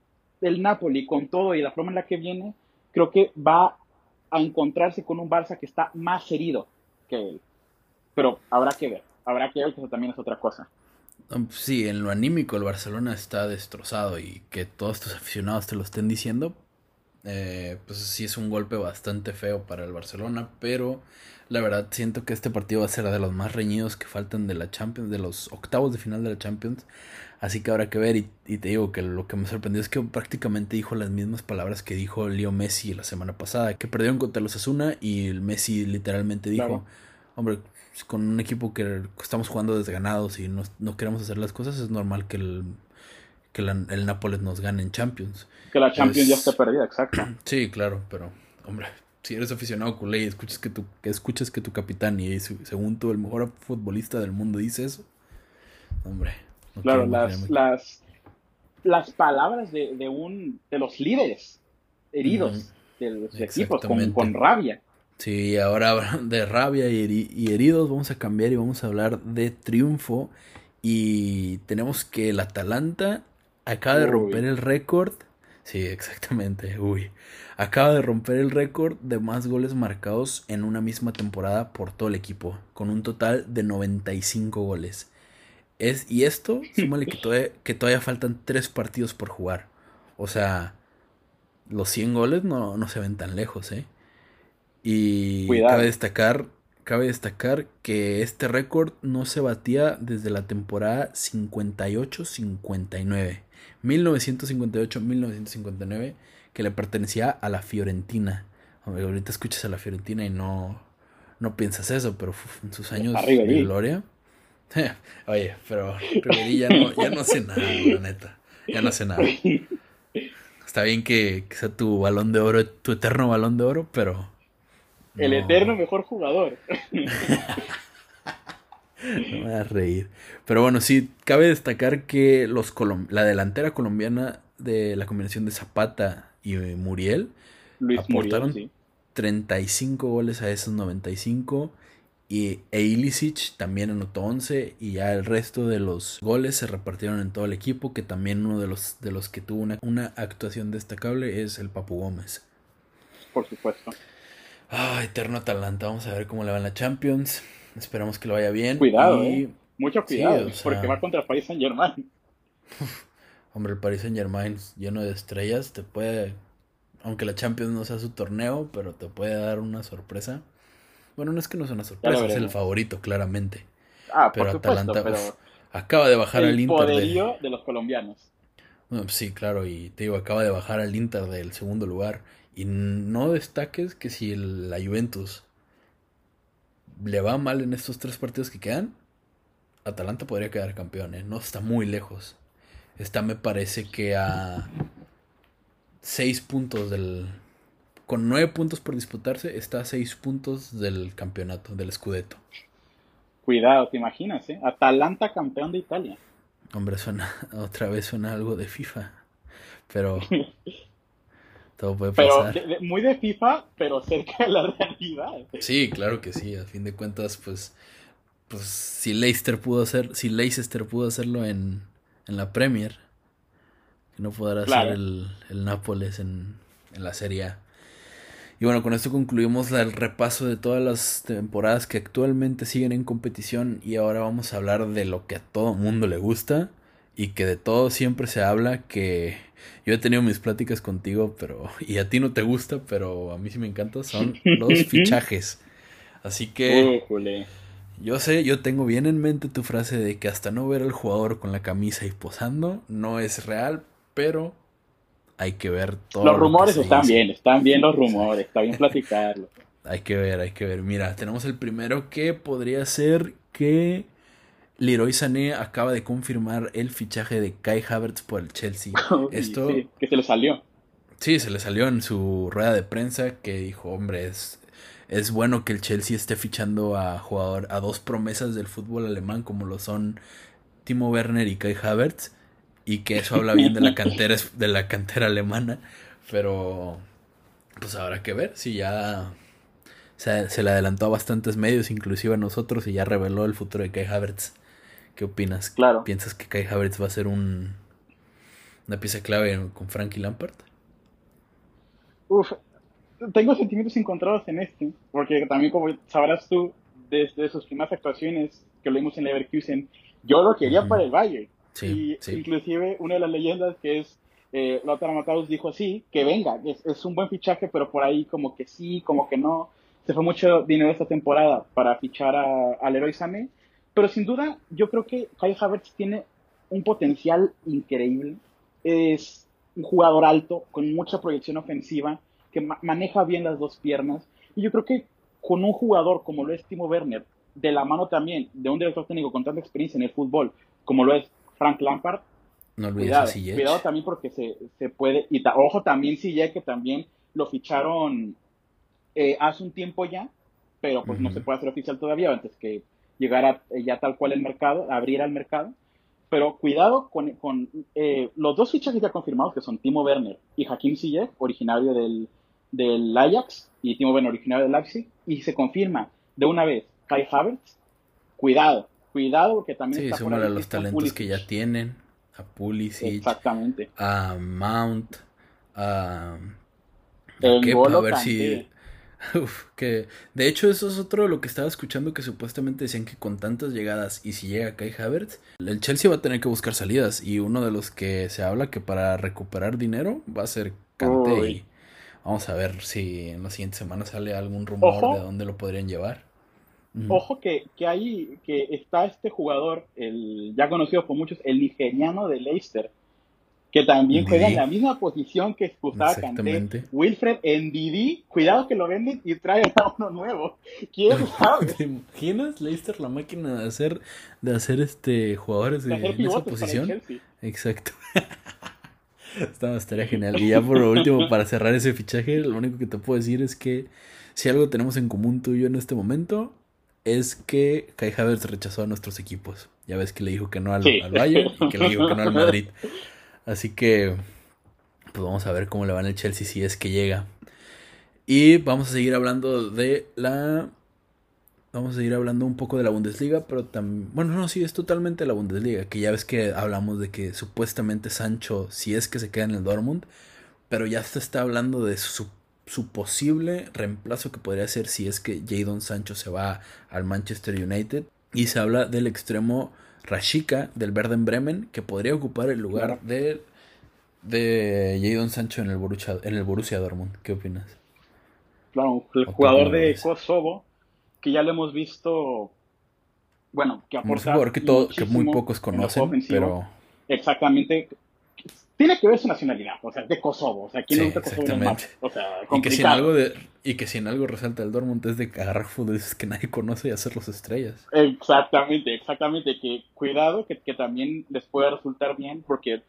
Speaker 2: el Napoli, con todo y la forma en la que viene, creo que va a encontrarse con un Barça que está más herido que él. Pero habrá que ver, habrá que ver que eso también es otra cosa.
Speaker 1: Sí, en lo anímico el Barcelona está destrozado y que todos estos aficionados te lo estén diciendo, eh, pues sí es un golpe bastante feo para el Barcelona, pero la verdad siento que este partido va a ser de los más reñidos que faltan de la Champions, de los octavos de final de la Champions. Así que habrá que ver y, te digo que lo que me sorprendió es que prácticamente dijo las mismas palabras que dijo Leo Messi la semana pasada, que perdieron contra los Asuna y el Messi literalmente dijo, hombre, con un equipo que estamos jugando desganados y no, no queremos hacer las cosas, es normal que el, que el Nápoles nos gane en Champions.
Speaker 2: Que la Champions ya esté perdida, exacto.
Speaker 1: Sí, claro, pero, hombre, si eres aficionado culé y escuchas que tu, que escuchas que tu capitán y según tú el mejor futbolista del mundo dice eso, hombre
Speaker 2: claro, las, las, las, palabras de, de, un, de los líderes heridos de los equipos con, con, rabia.
Speaker 1: Sí, ahora de rabia y, heridos vamos a cambiar y vamos a hablar de triunfo. Y tenemos que el Atalanta acaba de romper el récord. Sí, exactamente. Uy. Acaba de romper el récord de más goles marcados en una misma temporada por todo el equipo, con un total de 95 goles. Es, y esto, súmale que todavía, que todavía faltan tres partidos por jugar. O sea, los 100 goles no, no se ven tan lejos, ¿eh? Y cabe destacar, cabe destacar que este récord no se batía desde la temporada 58-59. 1958-1959, que le pertenecía a la Fiorentina. ahorita escuchas a la Fiorentina y no, no piensas eso, pero en sus años de gloria Oye, pero ya no, ya no hace nada, la neta. Ya no hace nada. Está bien que, sea tu balón de oro, tu eterno balón de oro, pero.
Speaker 2: El eterno mejor jugador.
Speaker 1: no me a reír. Pero bueno, sí, cabe destacar que los la delantera colombiana de la combinación de Zapata y Muriel aportaron 35 goles a esos 95 y Ilicic también anotó 11 y ya el resto de los goles se repartieron en todo el equipo, que también uno de los, de los que tuvo una, una actuación destacable es el Papu Gómez.
Speaker 2: Por supuesto.
Speaker 1: Ah, eterno Atalanta, vamos a ver cómo le va en la Champions. Esperamos que lo vaya bien.
Speaker 2: Cuidado, eh. Mucho cuidado, porque va contra el Paris Saint Germain.
Speaker 1: Hombre, el Paris Saint Germain lleno de estrellas te puede, aunque la Champions no sea su torneo, pero te puede dar una sorpresa. Bueno, no es que no sea una sorpresa, es el favorito, claramente.
Speaker 2: Ah, pero Atalanta
Speaker 1: acaba de bajar al Inter.
Speaker 2: de... de los colombianos.
Speaker 1: Sí, claro, y te digo, acaba de bajar al Inter del segundo lugar. Y no destaques que si la Juventus le va mal en estos tres partidos que quedan, Atalanta podría quedar campeón, ¿eh? No está muy lejos. Está, me parece que a seis puntos del, con nueve puntos por disputarse, está a seis puntos del campeonato, del Scudetto.
Speaker 2: Cuidado, te imaginas, ¿eh? Atalanta campeón de Italia.
Speaker 1: Hombre, suena, otra vez suena algo de FIFA. Pero todo puede pasar.
Speaker 2: Pero muy de FIFA, pero cerca de la realidad.
Speaker 1: Sí, claro que sí. A fin de cuentas, pues, pues si Leicester pudo hacer, si Leicester pudo hacerlo en, en la Premier, que no podrá hacer el, el Nápoles en, en la Serie A. Y bueno, con esto concluimos el repaso de todas las temporadas que actualmente siguen en competición y ahora vamos a hablar de lo que a todo mundo le gusta y que de todo siempre se habla, que yo he tenido mis pláticas contigo, pero y a ti no te gusta, pero a mí sí me encanta, son los fichajes. Así que yo sé, yo tengo bien en mente tu frase de que hasta no ver al jugador con la camisa y posando no es real, pero hay que ver todo.
Speaker 2: Los rumores están bien, están bien los rumores, está bien platicarlo.
Speaker 1: hay que ver, hay que ver. Mira, tenemos el primero que podría ser que Leroy Sané acaba de confirmar el fichaje de Kai Havertz por el Chelsea. Esto
Speaker 2: sí, que se le salió.
Speaker 1: Sí, se le salió en su rueda de prensa que dijo, hombre, es, es bueno que el Chelsea esté fichando a jugador a dos promesas del fútbol alemán como lo son Timo Werner y Kai Havertz y que eso habla bien de la cantera de la cantera alemana, pero pues habrá que ver si ya se, se, le adelantó a bastantes medios, inclusive a nosotros, y ya reveló el futuro de Kai Havertz. ¿Qué opinas?
Speaker 2: Claro.
Speaker 1: ¿Piensas que Kai Havertz va a ser un, una pieza clave con Frankie Lampard?
Speaker 2: Uf, tengo sentimientos encontrados en este, porque también como sabrás tú, desde sus primeras actuaciones que lo vimos en Leverkusen, yo lo quería para el Bayern y inclusive una de las leyendas que es eh, Lothar Matthaus dijo sí, que venga, es, un buen fichaje, pero por ahí como que sí, como que no. Se fue mucho dinero esta temporada para fichar a, al Leroy Sané, pero sin duda yo creo que Kai Havertz tiene un potencial increíble. Es un jugador alto, con mucha proyección ofensiva, que maneja bien las dos piernas. Y yo creo que con un jugador como lo es Timo Werner, de la mano también de un director técnico con tanta experiencia en el fútbol, como lo es Frank Lampard.
Speaker 1: No olvides cuidado, a
Speaker 2: Cuidado también porque se, se puede. Y ojo también Sillech, que también lo ficharon eh, hace un tiempo ya, pero pues no se puede hacer oficial todavía antes que llegara eh, ya tal cual el mercado, abriera el mercado. Pero cuidado con, con eh, los dos fichajes ya confirmados, que son Timo Werner y Hakim Ziyech, originario del, del Ajax, y Timo Werner, originario del Leipzig, y se confirma de una vez Kai Havertz, cuidado, cuidado que también
Speaker 1: sí, está los talentos que ya tienen a Pulisic
Speaker 2: exactamente.
Speaker 1: a Mount a,
Speaker 2: a ver si
Speaker 1: Uf, que de hecho eso es otro de lo que estaba escuchando que supuestamente decían que con tantas llegadas y si llega Kai Havertz el Chelsea va a tener que buscar salidas y uno de los que se habla que para recuperar dinero va a ser Kanté y vamos a ver si en las siguientes semanas sale algún rumor de dónde lo podrían llevar.
Speaker 2: Ojo que, que ahí que está este jugador, el ya conocido por muchos, el nigeriano de Leicester, que también juega en la misma posición que Gustavo Canté. Wilfred en Didi, cuidado que lo venden y trae a uno nuevo. ¿Quién sabe?
Speaker 1: ¿Te imaginas Leicester la máquina de hacer de hacer este jugadores de, en esa posición? Exacto. Estaba, estaría genial. Y ya por último, para cerrar ese fichaje, lo único que te puedo decir es que si algo tenemos en común tú y yo en este momento, es que Kai Havertz rechazó a nuestros equipos. Ya ves que le dijo que no al, al Bayern y que le dijo que no al Madrid. Así que, pues vamos a ver cómo le va en el Chelsea si es que llega. Y vamos a seguir hablando de la. Vamos a seguir hablando un poco de la Bundesliga, pero también. Bueno, no, sí, es totalmente la Bundesliga. Que ya ves que hablamos de que supuestamente Sancho, si es que se queda en el Dortmund, pero ya se está hablando de su, su posible reemplazo que podría ser si es que Jadon Sancho se va al Manchester United. Y se habla del extremo Rashika del Verden Bremen, que podría ocupar el lugar de, de Jadon Sancho en el, Borussia, en el Borussia Dortmund. ¿Qué opinas?
Speaker 2: Claro, el jugador de Kosovo, que ya lo hemos visto, bueno, que aporta
Speaker 1: Un que, todo, que muy pocos conocen, pero...
Speaker 2: Exactamente, tiene que ver su nacionalidad, o sea, de Kosovo, o sea, ¿quién sí, Kosovo O sea,
Speaker 1: y que, si en algo de, y que si en algo resalta el Dortmund es de agarrar futbolistas que nadie conoce y hacerlos estrellas.
Speaker 2: Exactamente, exactamente, que cuidado, que, que también les puede resultar bien, porque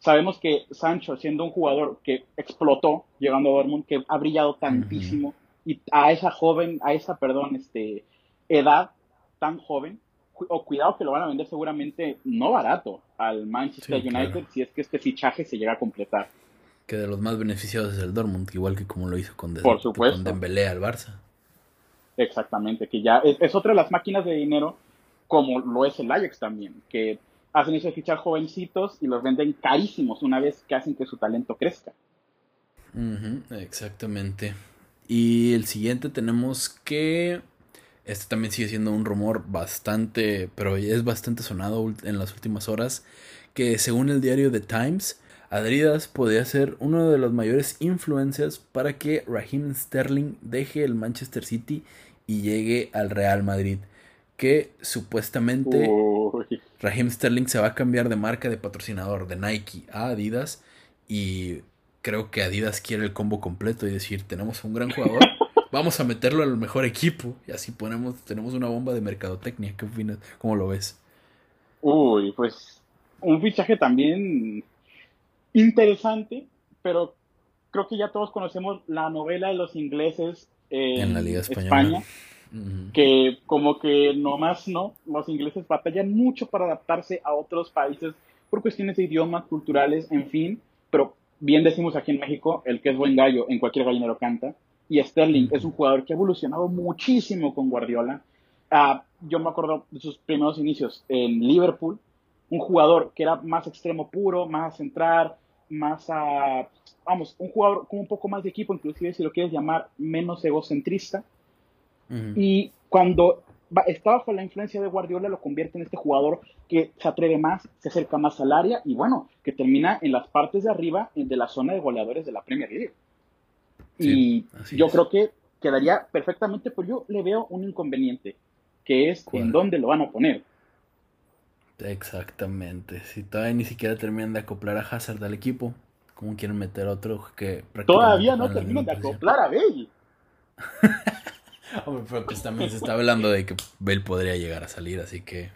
Speaker 2: sabemos que Sancho, siendo un jugador que explotó llegando a Dortmund, que ha brillado tantísimo, y a esa joven, a esa, perdón, este, edad tan joven, o cuidado que lo van a vender seguramente no barato al Manchester United si es que este fichaje se llega a completar.
Speaker 1: Que de los más beneficiados es el Dortmund, igual que como lo hizo con,
Speaker 2: Por supuesto.
Speaker 1: Dembélé al Barça.
Speaker 2: Exactamente, que ya es, otra de las máquinas de dinero como lo es el Ajax también, que hacen eso de fichar jovencitos y los venden carísimos una vez que hacen que su talento crezca.
Speaker 1: exactamente. Y el siguiente tenemos que este también sigue siendo un rumor bastante, pero es bastante sonado en las últimas horas, que según el diario The Times, Adridas podría ser uno de los mayores influencias para que Raheem Sterling deje el Manchester City y llegue al Real Madrid. Que supuestamente Raheem Sterling se va a cambiar de marca de patrocinador de Nike a Adidas y creo que Adidas quiere el combo completo y decir, tenemos un gran jugador vamos a meterlo al mejor equipo y así ponemos, tenemos una bomba de mercadotecnia. ¿Qué opinas? ¿Cómo lo ves?
Speaker 2: Uy, pues un fichaje también interesante, pero creo que ya todos conocemos la novela de los ingleses en, la Liga Española. España, que como que nomás no, los ingleses batallan mucho para adaptarse a otros países por cuestiones de idiomas, culturales, en fin, pero bien decimos aquí en México, el que es buen gallo en cualquier gallinero canta. Y Sterling es un jugador que ha evolucionado muchísimo con Guardiola. Ah, yo me acuerdo de sus primeros inicios en Liverpool, un jugador que era más extremo puro, más a centrar, más a, vamos, un jugador con un poco más de equipo, inclusive si lo quieres llamar menos egocentrista. Y cuando está bajo la influencia de Guardiola, lo convierte en este jugador que se atreve más, se acerca más al área y bueno, que termina en las partes de arriba de la zona de goleadores de la Premier League y yo creo que quedaría perfectamente, pero yo le veo un inconveniente, que es en dónde lo van a poner.
Speaker 1: Exactamente. Si todavía ni siquiera terminan de acoplar a Hazard al equipo, ¿cómo quieren meter otro que
Speaker 2: Todavía no terminan de acoplar a Bale.
Speaker 1: Hombre, pero pues también se está hablando de que Bale podría llegar a salir, así que.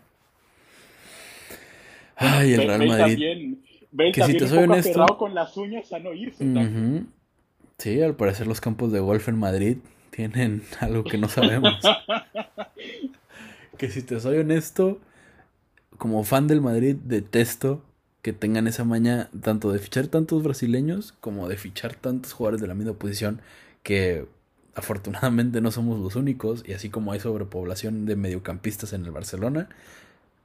Speaker 1: Ay, el Real Madrid. También,
Speaker 2: Bale que también si te soy honesto, con las uñas a no irse.
Speaker 1: Sí, al parecer los campos de golf en Madrid tienen algo que no sabemos. que si te soy honesto, como fan del Madrid detesto que tengan esa maña tanto de fichar tantos brasileños como de fichar tantos jugadores de la misma posición que afortunadamente no somos los únicos y así como hay sobrepoblación de mediocampistas en el Barcelona,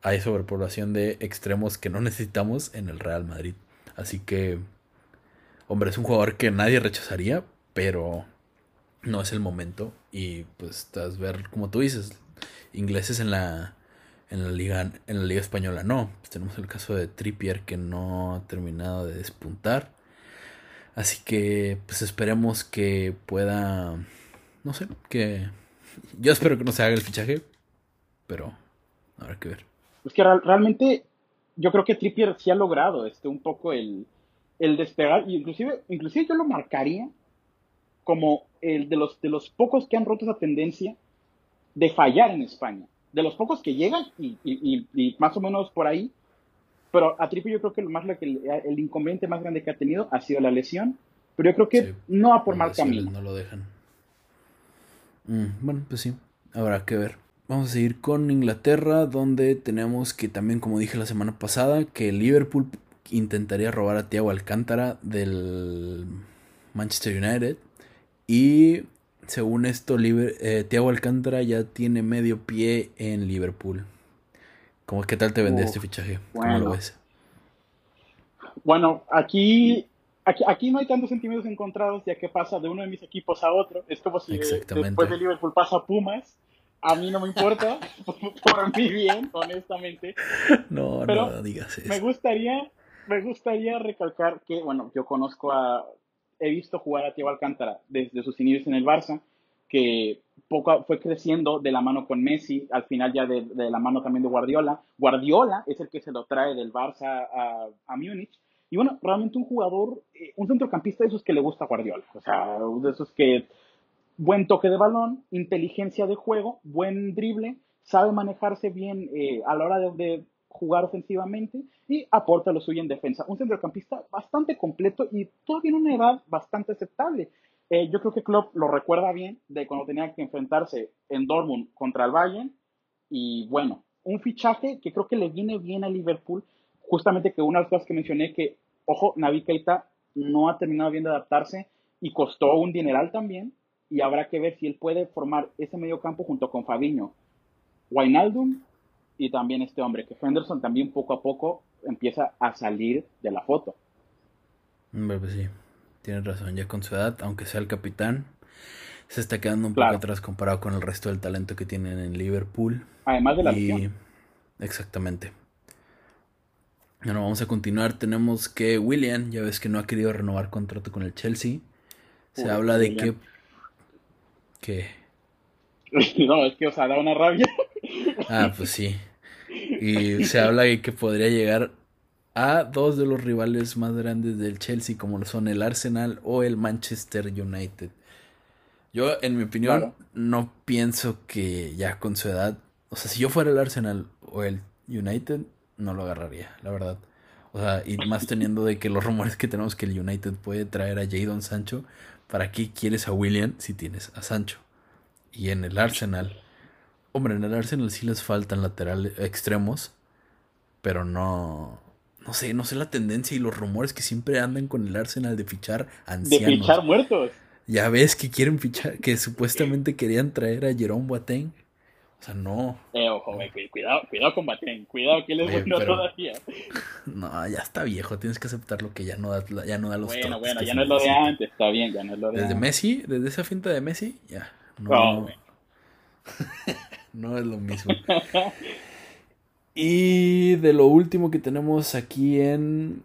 Speaker 1: hay sobrepoblación de extremos que no necesitamos en el Real Madrid. Así que Hombre, es un jugador que nadie rechazaría, pero no es el momento. Y pues estás ver, como tú dices, ingleses en la, en la liga, en la liga española no. Pues tenemos el caso de Trippier que no ha terminado de despuntar. Así que pues esperemos que pueda, no sé, que yo espero que no se haga el fichaje, pero habrá que ver.
Speaker 2: Es que realmente yo creo que Trippier sí ha logrado este un poco el el despegar, inclusive, inclusive yo lo marcaría como el de los, de los pocos que han roto esa tendencia de fallar en España. De los pocos que llegan y, más o menos por ahí. Pero a Trippier yo creo que lo más lo que el, inconveniente más grande que ha tenido ha sido la lesión. Pero yo creo que no va por mal camino.
Speaker 1: No lo dejan. Mm, bueno, pues sí, habrá que ver. Vamos a seguir con Inglaterra, donde tenemos que también, como dije la semana pasada, que Liverpool intentaría robar a Thiago Alcántara del Manchester United. Y según esto, eh, Thiago Alcántara ya tiene medio pie en Liverpool. ¿Cómo, ¿Qué tal te vende este fichaje? ¿Cómo lo ves?
Speaker 2: Bueno, aquí, aquí, no hay tantos sentimientos encontrados ya que pasa de uno de mis equipos a otro. Es como si después de Liverpool pasa a Pumas. A mí no me importa, por, mí bien, honestamente.
Speaker 1: No, no digas eso.
Speaker 2: Me gustaría, me gustaría recalcar que, bueno, yo conozco a, he visto jugar a Thiago Alcántara desde sus inicios en el Barça, que poco fue creciendo de la mano con Messi, al final ya de, la mano también de Guardiola. Guardiola es el que se lo trae del Barça a, a Múnich. Y bueno, realmente un jugador, eh, un centrocampista de esos que le gusta Guardiola. O sea, de esos que buen toque de balón, inteligencia de juego, buen drible, sabe manejarse bien eh, a la hora de, jugar ofensivamente y aporta lo suyo en defensa. Un centrocampista bastante completo y todavía en una edad bastante aceptable. Eh, yo creo que Klopp lo recuerda bien de cuando tenía que enfrentarse en Dortmund contra el Bayern y bueno, un fichaje que creo que le viene bien a Liverpool, justamente que una de las cosas que mencioné que, ojo, Navi Keita no ha terminado bien de adaptarse y costó un dineral también y habrá que ver si él puede formar ese medio campo junto con Fabiño, Wijnaldum y también este hombre, que Henderson también poco a poco empieza a salir de la foto.
Speaker 1: Pues sí, tienes razón, ya con su edad, aunque sea el capitán, se está quedando un poco atrás comparado con el resto del talento que tienen en Liverpool.
Speaker 2: Además de la y...
Speaker 1: Exactamente. Bueno, vamos a continuar. Tenemos que William, ya ves que no ha querido renovar contrato con el Chelsea. Se habla de que... que...
Speaker 2: no, es que os ha dado una rabia.
Speaker 1: Ah, pues sí. Y se habla de que podría llegar a dos de los rivales más grandes del Chelsea, como lo son el Arsenal o el Manchester United. Yo, en mi opinión, no pienso que ya con su edad, o sea, si yo fuera el Arsenal o el United, no lo agarraría, la verdad. O sea, y más teniendo de que los rumores que tenemos que el United puede traer a Jadon Sancho, ¿para qué quieres a William si tienes a Sancho? Y en el Arsenal Hombre, en el Arsenal sí les faltan laterales extremos, pero no. No sé, no sé la tendencia y los rumores que siempre andan con el Arsenal de fichar ancianos.
Speaker 2: De fichar muertos.
Speaker 1: Ya ves que quieren fichar, que supuestamente querían traer a Jerome Boateng. O sea, no.
Speaker 2: Eh, ojo, cuidado, cuidado con Boateng, cuidado que él es bueno todavía.
Speaker 1: No, ya está viejo, tienes que aceptar lo que ya no da, ya no da los
Speaker 2: Bueno, bueno, ya no es lo de antes, está bien, ya no es lo
Speaker 1: de Desde Messi, desde esa finta de Messi, ya. No, no es lo mismo. y de lo último que tenemos aquí en,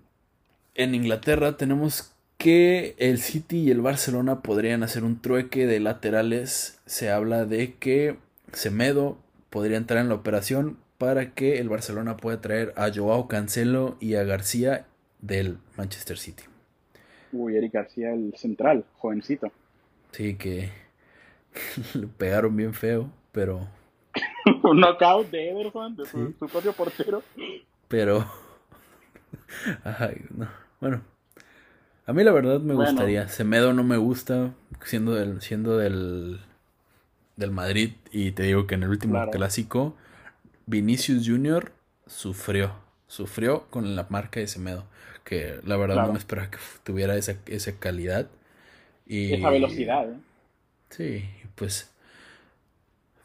Speaker 1: en Inglaterra, tenemos que el City y el Barcelona podrían hacer un trueque de laterales. Se habla de que Semedo podría entrar en la operación para que el Barcelona pueda traer a Joao Cancelo y a García del Manchester City.
Speaker 2: Uy, Eric García, el central, jovencito.
Speaker 1: Sí, que le pegaron bien feo, pero
Speaker 2: un knockout de Ederson, de su, propio portero.
Speaker 1: Pero. Ay, no. Bueno. A mí la verdad me gustaría. Semedo no me gusta, siendo del, siendo del, del Madrid. Y te digo que en el último clásico, Vinicius Jr. sufrió. Sufrió con la marca de Semedo. Que la verdad no me esperaba que tuviera esa, esa calidad.
Speaker 2: Y, esa velocidad, ¿eh?
Speaker 1: Sí, pues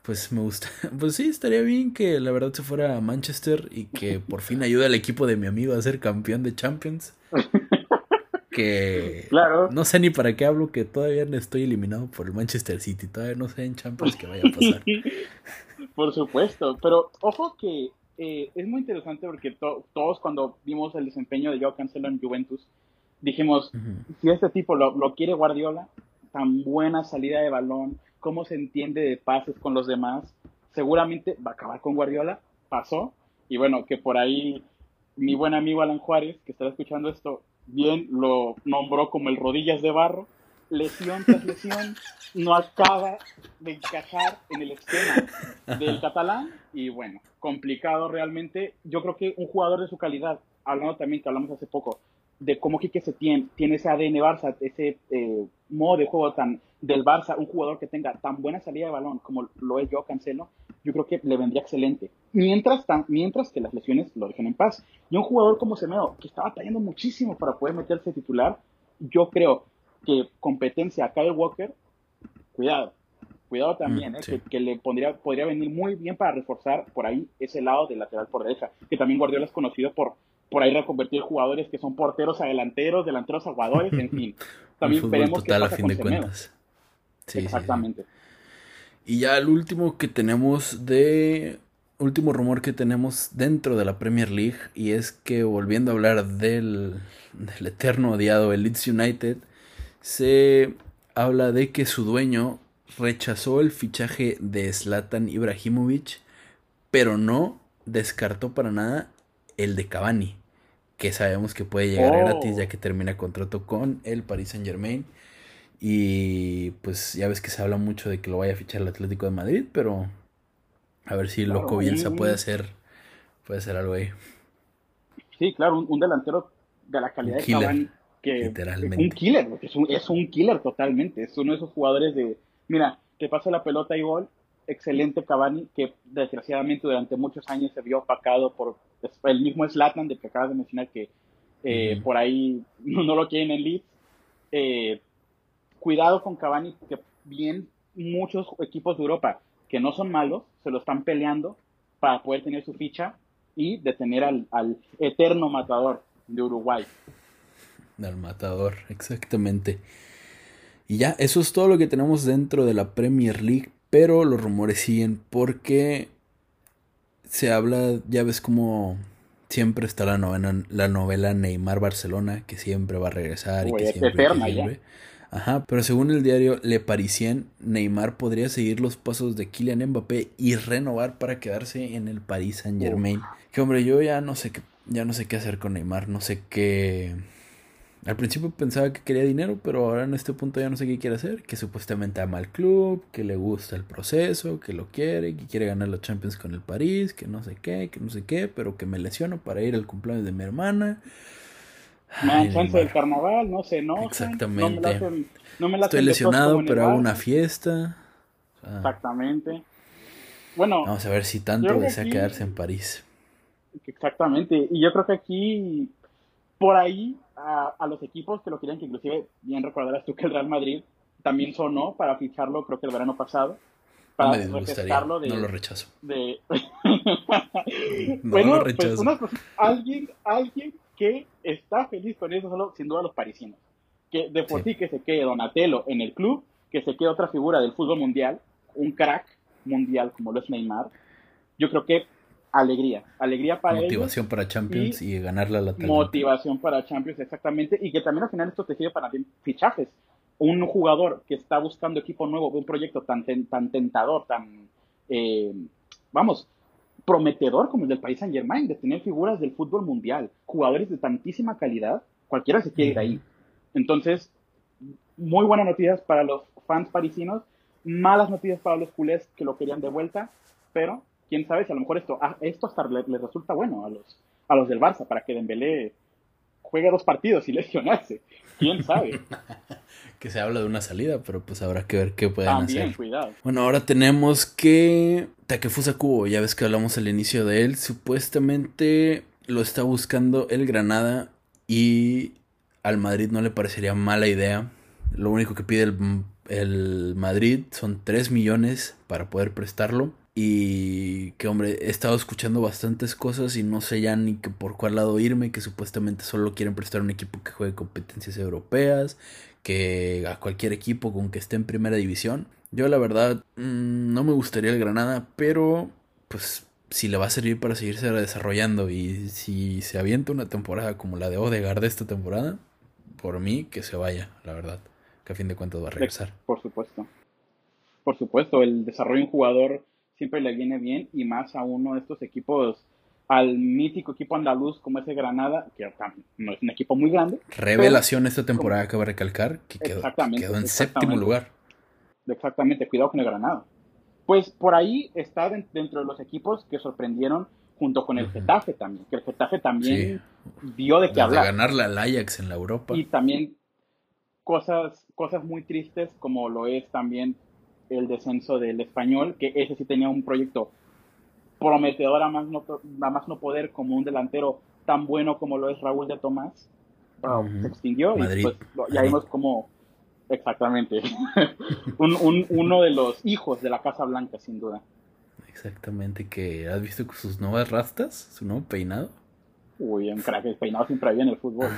Speaker 1: pues me gusta. Pues sí, estaría bien que la verdad se fuera a Manchester y que por fin ayude al equipo de mi amigo a ser campeón de Champions. Que
Speaker 2: claro.
Speaker 1: no sé ni para qué hablo, que todavía no estoy eliminado por el Manchester City. Todavía no sé en Champions qué vaya a pasar.
Speaker 2: por supuesto, pero ojo que eh, es muy interesante porque todos cuando vimos el desempeño de Joao Cancelo en Juventus, dijimos, si este tipo lo, lo quiere Guardiola, tan buena salida de balón, cómo se entiende de pases con los demás, seguramente va a acabar con Guardiola, pasó, y bueno, que por ahí mi buen amigo Alan Juárez, que estará escuchando esto, bien lo nombró como el rodillas de barro, lesión tras lesión, no acaba de encajar en el esquema del catalán y bueno, complicado realmente. Yo creo que un jugador de su calidad, hablando también que hablamos hace poco, de cómo Quique Setién tiene ese ADN Barça, ese eh, modo de juego tan del Barça, un jugador que tenga tan buena salida de balón como lo es yo, Cancelo, yo creo que le vendría excelente. Mientras, tan, mientras que las lesiones lo dejen en paz. Y un jugador como Semedo, que está batallando muchísimo para poder meterse titular, yo creo que competencia a Kyle Walker, cuidado, cuidado también, mm, eh, que, le pondría, podría venir muy bien para reforzar por ahí ese lado del lateral por derecha, que también Guardiola es conocido por por ahí reconvertir jugadores que son porteros a delanteros, delanteros a jugadores, en fin. También veremos qué pasa a fin de cuentas.
Speaker 1: Sí, Exactamente. Y ya el último que tenemos de último rumor que tenemos dentro de la Premier League y es que volviendo a hablar del, del eterno odiado el Leeds United, se habla de que su dueño rechazó el fichaje de Zlatan Ibrahimovic, pero no descartó para nada el de Cavani, que sabemos que puede llegar gratis ya oh. que termina contrato con el Paris Saint Germain. Y pues ya ves que se habla mucho de que lo vaya a fichar el Atlético de Madrid, pero a ver si Loco Bielsa puede hacer, puede hacer algo ahí.
Speaker 2: Sí, claro, un, delantero de la calidad de Cavani. Que literalmente. Un killer, es un, es un killer totalmente. Es uno de esos jugadores de, mira, te pasa la pelota y gol, excelente Cavani, que desgraciadamente durante muchos años se vio opacado por el mismo Slatan, de que acabas de mencionar que eh, por ahí no, lo quieren en Leeds. Eh, cuidado con Cavani, que bien muchos equipos de Europa que no son malos, se lo están peleando para poder tener su ficha y detener al, al eterno matador de Uruguay.
Speaker 1: Al matador, exactamente. Y ya, eso es todo lo que tenemos dentro de la Premier League pero los rumores siguen porque se habla, ya ves como siempre está la novela, la novela Neymar Barcelona, que siempre va a regresar y que siempre, Ajá, pero según el diario Le Parisien, Neymar podría seguir los pasos de Kylian Mbappé y renovar para quedarse en el Paris Saint Germain. Que hombre, yo ya no sé qué, ya no sé qué hacer con Neymar, no sé qué al principio pensaba que quería dinero, pero ahora en este punto ya no sé qué quiere hacer. Que supuestamente ama al club, que le gusta el proceso, que lo quiere, que quiere ganar los Champions con el París, que no sé qué, que no sé qué, pero que me lesiono para ir al cumpleaños de mi hermana.
Speaker 2: Dan chance del carnaval, no sé, no.
Speaker 1: Exactamente. No me Estoy lesionado, pero hago una fiesta.
Speaker 2: Exactamente. Bueno.
Speaker 1: Vamos a ver si tanto desea quedarse en París.
Speaker 2: Exactamente. Y yo creo que aquí, por ahí, a, los equipos que lo querían, que inclusive bien recordarás tú que el Real Madrid también sonó para ficharlo, creo que el verano pasado. Para
Speaker 1: no, de, no lo rechazo.
Speaker 2: De... bueno, Pues una alguien, alguien que está feliz con eso solo, sin duda, los parisinos. Que de por sí. que se quede Donatello en el club, que se quede otra figura del fútbol mundial, un crack mundial como lo es Neymar. Yo creo que alegría, alegría para
Speaker 1: Motivación para Champions y, ganarla la
Speaker 2: Motivación para Champions, exactamente, y que también al final esto te sirve para fichajes. Un jugador que está buscando equipo nuevo, un proyecto tan, tan tentador, tan, eh, vamos, prometedor como el del país Saint Germain, de tener figuras del fútbol mundial, jugadores de tantísima calidad, cualquiera se quiere ir ahí. Entonces, muy buenas noticias para los fans parisinos, malas noticias para los culés que lo querían de vuelta, pero quién sabe si a lo mejor esto, ah, esto hasta les le resulta bueno a los, a los del Barça para que Dembélé juegue dos partidos y lesionarse. ¿Quién sabe?
Speaker 1: que se habla de una salida, pero pues habrá que ver qué pueden hacer. Bueno, ahora tenemos que Takefusa Kubo, ya ves que hablamos al inicio de él, supuestamente lo está buscando el Granada y al Madrid no le parecería mala idea. Lo único que pide el, el Madrid son 3 millones para poder prestarlo. Y que, hombre, he estado escuchando bastantes cosas y no sé ya ni que por cuál lado irme, que supuestamente solo quieren prestar un equipo que juegue competencias europeas, que a cualquier equipo con que esté en primera división. Yo la verdad mm, no me gustaría el Granada, pero pues si le va a servir para seguirse desarrollando y si se avienta una temporada como la de Odegaard de esta temporada, por mí que se vaya, la verdad, que a fin de cuentas va a regresar.
Speaker 2: Por supuesto. Por supuesto, el desarrollo de un jugador siempre le viene bien y más a uno de estos equipos al mítico equipo andaluz como ese Granada, que no es un equipo muy grande.
Speaker 1: Revelación esta temporada, cabe recalcar, que quedó, quedó en séptimo lugar.
Speaker 2: Exactamente, cuidado con el Granada. Pues por ahí está dentro de los equipos que sorprendieron junto con el Getafe también, que el Getafe también dio de qué hablar.
Speaker 1: De ganarle al Ajax en la Europa.
Speaker 2: Y también cosas, cosas muy tristes como lo es también el descenso del español, que ese sí tenía un proyecto prometedor a más no, más no poder como un delantero tan bueno como lo es Raúl de Tomás. Se extinguió y pues ya vimos como exactamente un, uno de los hijos de la Casa Blanca sin duda.
Speaker 1: Exactamente, que has visto sus nuevas rastas, su nuevo peinado.
Speaker 2: Uy, un crack, el peinado siempre había en el fútbol.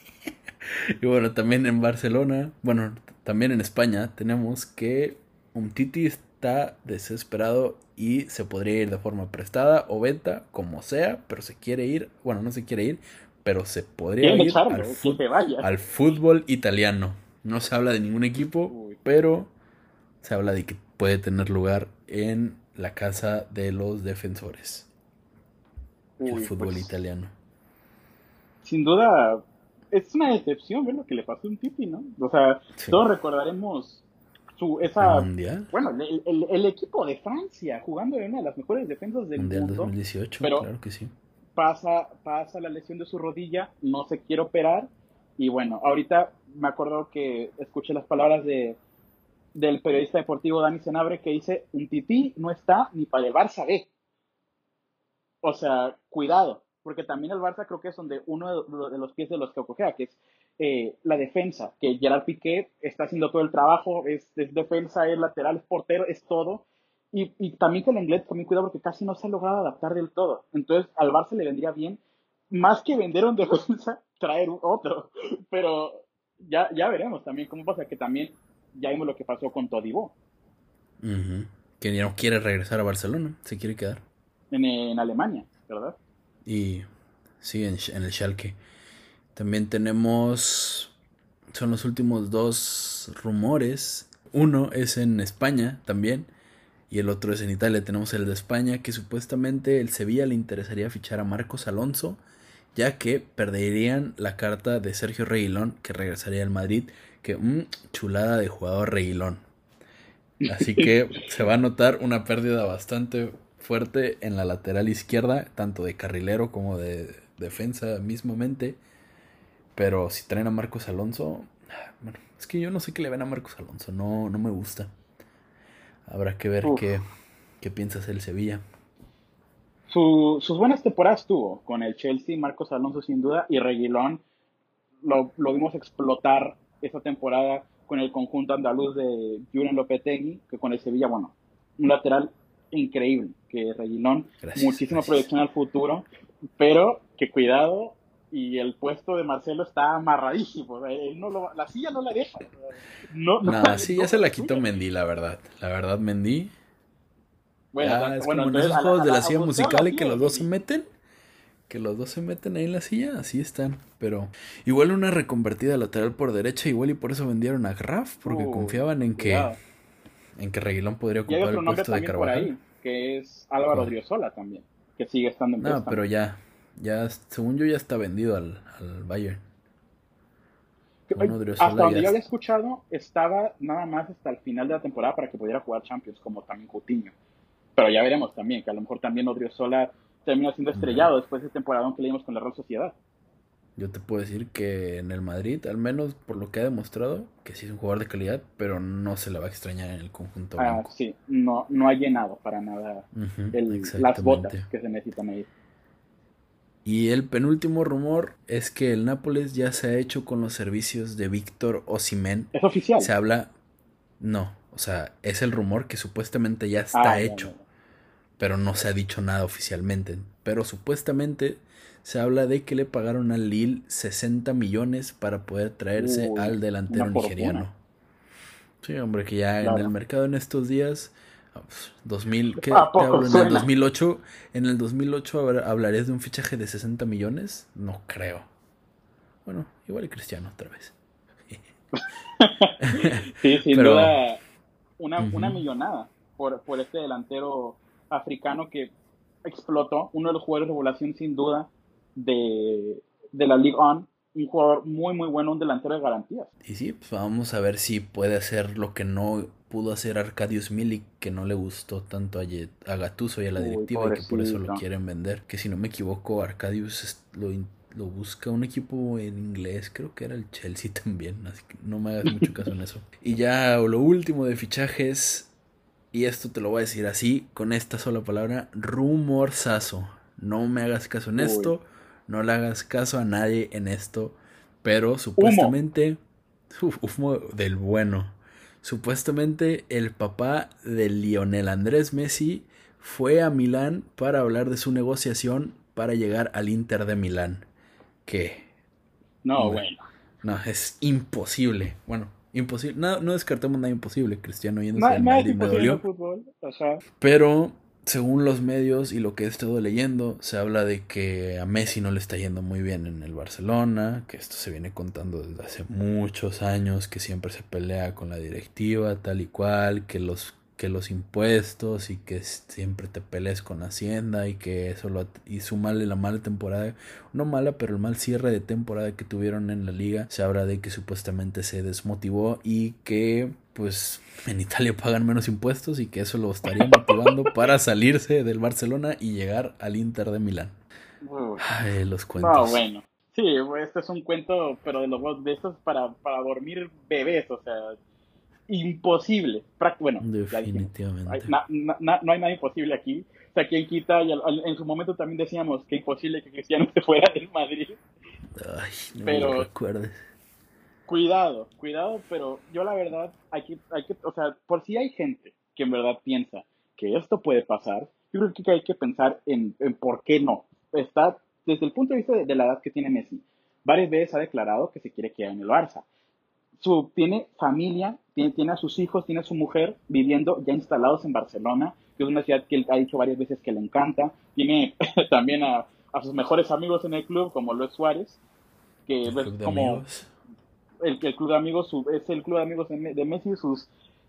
Speaker 1: y bueno, también en Barcelona, bueno, también en España tenemos que un Titi está desesperado y se podría ir de forma prestada o venta, como sea, pero se quiere ir, bueno, no se quiere ir, pero se podría ir al, fútbol italiano. No se habla de ningún equipo, pero se habla de que puede tener lugar en la casa de los defensores. el fútbol pues, italiano.
Speaker 2: Sin duda, es una decepción ver lo que le pasó a un Titi, ¿no? O sea, todos recordaremos su, esa, bueno, el, equipo de Francia jugando en una de las mejores defensas del mundial mundo.
Speaker 1: 2018, pero claro que sí.
Speaker 2: Pasa, pasa la lesión de su rodilla, no se quiere operar y bueno, ahorita me acuerdo que escuché las palabras de del periodista deportivo Dani Senabre que dice, un tití no está ni para el Barça B. O sea, cuidado, porque también el Barça creo que es donde uno de los pies de los que cojea, que es eh, la defensa, que Gerard Piqué está haciendo todo el trabajo, es, defensa, es lateral, es portero, es todo. Y, y, también que el inglés también cuidado porque casi no se ha logrado adaptar del todo. Entonces al Barça le vendría bien, más que vender un defensa, traer otro. Pero ya, ya veremos también cómo pasa, que también ya vimos lo que pasó con Todibo.
Speaker 1: Que ya no quiere regresar a Barcelona, se quiere quedar.
Speaker 2: En, Alemania, ¿verdad?
Speaker 1: Y sí, en, el Schalke. También tenemos, son los últimos dos rumores. Uno es en España también y el otro es en Italia. Tenemos el de España que supuestamente el Sevilla le interesaría fichar a Marcos Alonso ya que perderían la carta de Sergio Reguilón que regresaría al Madrid que un chulada de jugador reguilón. Así que se va a notar una pérdida bastante fuerte en la lateral izquierda, tanto de carrilero como de defensa mismamente. Pero si traen a Marcos Alonso, bueno, es que yo no sé qué le ven a Marcos Alonso, no, no me gusta. Habrá que ver qué, qué piensas el Sevilla.
Speaker 2: sus buenas temporadas tuvo con el Chelsea, Marcos Alonso sin duda, y Reguilón lo, lo vimos explotar esta temporada con el conjunto andaluz de Julian Lopetegui, que con el Sevilla, bueno, un lateral increíble, que Reguilón, muchísima proyección al futuro, pero que cuidado, y el puesto de Marcelo está amarradísimo, la silla no la deja.
Speaker 1: No, no, sí, ya se la quitó Mendy, la verdad. La verdad, Mendy. Bueno, es como en esos juegos de la silla musical y que los dos se meten que los dos se meten ahí en la silla, así están. Pero igual una reconvertida lateral por derecha, igual y por eso vendieron a Graf, porque confiaban en que en que Reguilón podría ocupar el puesto de Carvajal.
Speaker 2: que es Álvaro Driosola también, que sigue estando en
Speaker 1: No, pero ya, ya, según yo ya está vendido al, al Bayern.
Speaker 2: hasta donde yo había escuchado, estaba nada más hasta el final de la temporada para que pudiera jugar Champions, como también Coutinho. Pero ya veremos también, que a lo mejor también Odriozola terminó siendo estrellado después de ese temporada que leímos con la Real Sociedad.
Speaker 1: Yo te puedo decir que en el Madrid, al menos por lo que ha demostrado, que sí es un jugador de calidad, pero no se le va a extrañar en el conjunto.
Speaker 2: Ah, sí, no, no ha llenado para nada las botas que se necesitan ahí.
Speaker 1: Y el penúltimo rumor es que el Nápoles ya se ha hecho con los servicios de Víctor Osimen.
Speaker 2: ¿Es oficial?
Speaker 1: Se habla. No, o sea, es el rumor que supuestamente ya está ah, hecho pero no se ha dicho nada oficialmente. Pero supuestamente se habla de que le pagaron al Lille 60 millones para poder traerse al delantero nigeriano. Sí, hombre, que ya en el mercado en estos días, 2000, ¿qué te hablo? En el 2008, en el 2008 hablarías de un fichaje de 60 millones? No creo. Bueno, igual Cristiano otra vez.
Speaker 2: sí, sin duda, una, una millonada por, por este delantero africano que explotó, uno de los jugadores de regulación sin duda de, de la League On, un jugador muy muy bueno, un delantero de garantías.
Speaker 1: Y sí, pues vamos a ver si puede hacer lo que no pudo hacer Arcadius Milik, que no le gustó tanto a, a Gatuso y a la directiva y que por eso lo quieren vender. Que si no me equivoco, Arcadius lo, lo busca un equipo en inglés, creo que era el Chelsea también, así que no me hagas mucho caso en eso. Y ya lo último de fichajes, y esto te lo voy a decir así, con esta sola palabra, rumorsazo. No me hagas caso en esto, no le hagas caso a nadie en esto, pero supuestamente, humo del bueno. Supuestamente el papá de Lionel Andrés Messi fue a Milán para hablar de su negociación para llegar al Inter de Milán. ¿Qué?
Speaker 2: No, bueno.
Speaker 1: No, es imposible. Bueno, imposible. No, no descartemos nada imposible. Cristiano yéndose al Madrid me dolió. Pero según los medios y lo que he estado leyendo, se habla de que a Messi no le está yendo muy bien en el Barcelona, que esto se viene contando desde hace muchos años, que siempre se pelea con la directiva, tal y cual, que los que los impuestos y que siempre te pelees con Hacienda y que eso lo y sumarle la mala temporada, no mala, pero el mal cierre de temporada que tuvieron en la liga, se habla de que supuestamente se desmotivó y que pues en Italia pagan menos impuestos y que eso lo estaría motivando para salirse del Barcelona y llegar al Inter de Milán. Ay, los cuentos.
Speaker 2: No, bueno. Sí, este es un cuento, pero de los de estos para, para dormir bebés, o sea, imposible. Bueno,
Speaker 1: definitivamente.
Speaker 2: no hay nada imposible aquí. O sea, quien quita, y en su momento también decíamos que imposible que Cristiano se fuera del Madrid.
Speaker 1: Ay, no pero, recuerdes.
Speaker 2: Cuidado, cuidado, pero yo la verdad, hay que, hay que, o sea, por si hay gente que en verdad piensa que esto puede pasar, yo creo que hay que pensar en, en por qué no. Está desde el punto de vista de, la edad que tiene Messi. Varias veces ha declarado que se quiere quedar en el Barça su, tiene familia, tiene, tiene, a sus hijos, tiene a su mujer viviendo ya instalados en Barcelona, que es una ciudad que él ha dicho varias veces que le encanta. Tiene también a, a sus mejores amigos en el club, como Luis Suárez, que es como el, el, club de amigos es el club de amigos de, Messi, sus,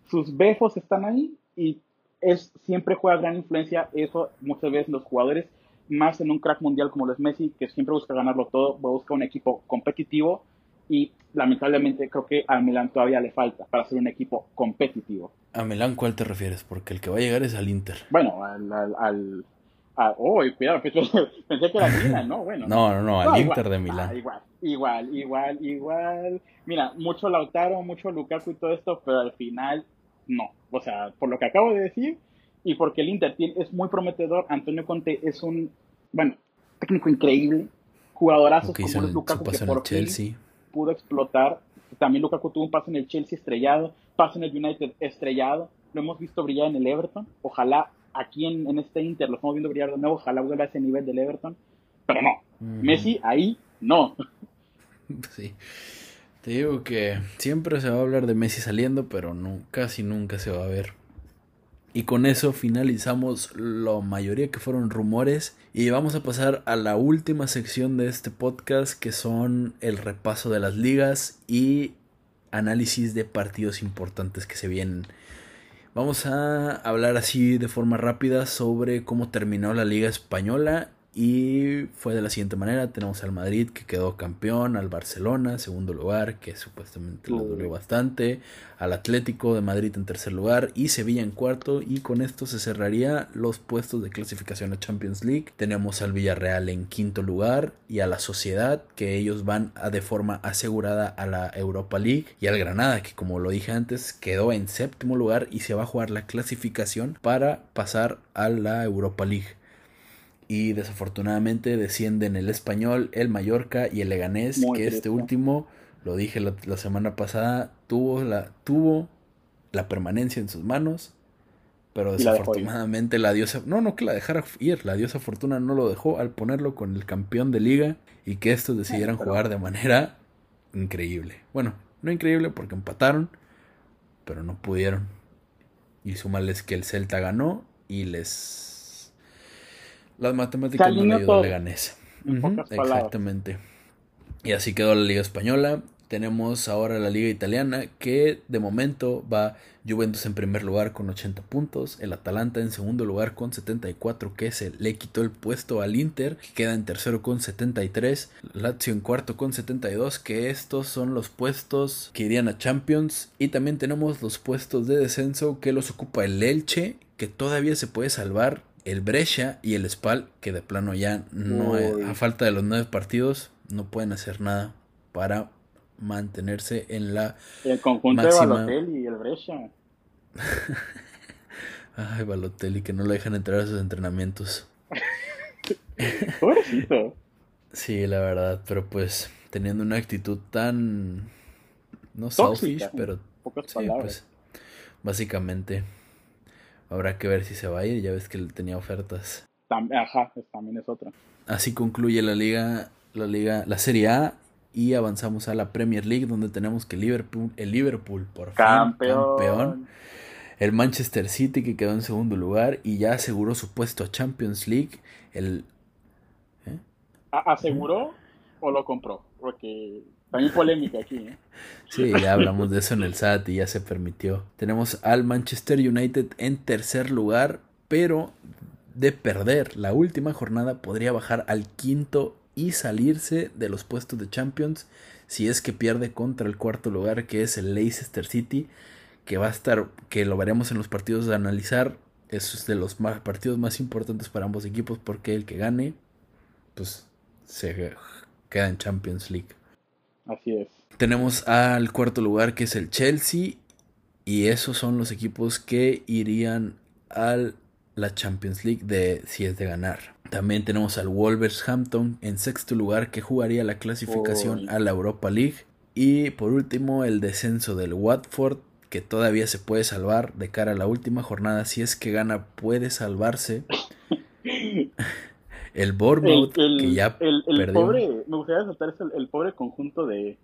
Speaker 2: sus befos están ahí y es, siempre juega gran influencia eso muchas veces los jugadores más en un crack mundial como los Messi, que siempre busca ganarlo todo, busca un equipo competitivo y lamentablemente creo que a Milán todavía le falta para ser un equipo competitivo.
Speaker 1: ¿A Milán cuál te refieres? Porque el que va a llegar es al Inter.
Speaker 2: Bueno, al... al, oh, cuidado, pensé que era Milán, ¿no? Bueno,
Speaker 1: no, no, no, al Inter de Milán.
Speaker 2: Ah, igual, igual, igual, igual. Mira, mucho Lautaro, mucho Lukaku y todo esto, pero al final no. O sea, por lo que acabo de decir y porque el Inter es muy prometedor, Antonio Conte es un, bueno, técnico increíble, jugadorazo como Lukaku que por Chelsea pudo explotar. También Lukaku tuvo un paso en el Chelsea estrellado, paso en el United estrellado. Lo hemos visto brillar en el Everton. Ojalá aquí en, este Inter lo estamos viendo brillar de nuevo. Ojalá vuelva a ese nivel del Everton. Pero no. Messi ahí no.
Speaker 1: Sí. Te digo que siempre se va a hablar de Messi saliendo, pero no, casi nunca se va a ver y con eso finalizamos la mayoría que fueron rumores y vamos a pasar a la última sección de este podcast que son el repaso de las ligas y análisis de partidos importantes que se vienen. Vamos a hablar así de forma rápida sobre cómo terminó la liga española y fue de la siguiente manera, tenemos al Madrid que quedó campeón, al Barcelona segundo lugar, que supuestamente le dolió bastante, al Atlético de Madrid en tercer lugar y Sevilla en cuarto. Y con esto se cerraría los puestos de clasificación a Champions League. Tenemos al Villarreal en quinto lugar y a la Sociedad que ellos van a de forma asegurada a la Europa League. Y al Granada que como lo dije antes quedó en séptimo lugar y se va a jugar la clasificación para pasar a la Europa League y desafortunadamente descienden el español, el Mallorca y el Leganés, que este último, lo dije la, semana pasada, tuvo la, tuvo la permanencia en sus manos, pero desafortunadamente la, diosa, no, no que la dejara ir, la diosa Fortuna no lo dejó al ponerlo con el campeón de liga y que estos decidieran jugar de manera increíble. Bueno, no increíble porque empataron, pero no pudieron. Y súmales que el Celta ganó y les las matemáticas no le ayudó Leganés. exactamente. Y así quedó la Liga Española. tenemos ahora la liga italiana que de momento va Juventus en primer lugar con 80 puntos, el Atalanta en segundo lugar con 74 que se le quitó el puesto al Inter, que queda en tercero con 73, Lazio en cuarto con 72 que estos son los puestos que irían a Champions y también tenemos los puestos de descenso que los ocupa el Elche que todavía se puede salvar el Brescia y el Spal que de plano ya no a falta de los nueve partidos no pueden hacer nada para mantenerse en la
Speaker 2: el conjunto de Balotelli y el Brescia
Speaker 1: ay Balotelli que no lo dejan entrar a sus entrenamientos.
Speaker 2: Pobrecito.
Speaker 1: Sí la verdad pero pues teniendo una actitud tan no selfish pero sí, pues básicamente habrá que ver si se va a ir ya ves que él tenía ofertas
Speaker 2: ajá también es otra
Speaker 1: así concluye la liga la liga la Serie A y avanzamos a la Premier League donde tenemos que Liverpool, el Liverpool por
Speaker 2: campeón.
Speaker 1: fin campeón. El Manchester City que quedó en segundo lugar y ya aseguró su puesto a Champions League. El
Speaker 2: ¿eh? ¿Aseguró o lo compró? Porque también polémica aquí. ¿eh?
Speaker 1: Sí, ya hablamos de eso en el SAT y ya se permitió. Tenemos al Manchester United en tercer lugar, pero de perder la última jornada podría bajar al quinto y salirse de los puestos de Champions si es que pierde contra el cuarto lugar que es el Leicester City que va a estar que lo veremos en los partidos de analizar es de los partidos más importantes para ambos equipos porque el que gane pues se queda en Champions League
Speaker 2: así es
Speaker 1: tenemos al cuarto lugar que es el Chelsea y esos son los equipos que irían al la Champions League de si es de ganar. También tenemos al Wolverhampton en sexto lugar que jugaría la clasificación a la Europa League. Y por último el descenso del Watford que todavía se puede salvar de cara a la última jornada. Si es que gana puede salvarse. el Bournemouth que ya
Speaker 2: el, Pobre, me gustaría saltar el, pobre conjunto de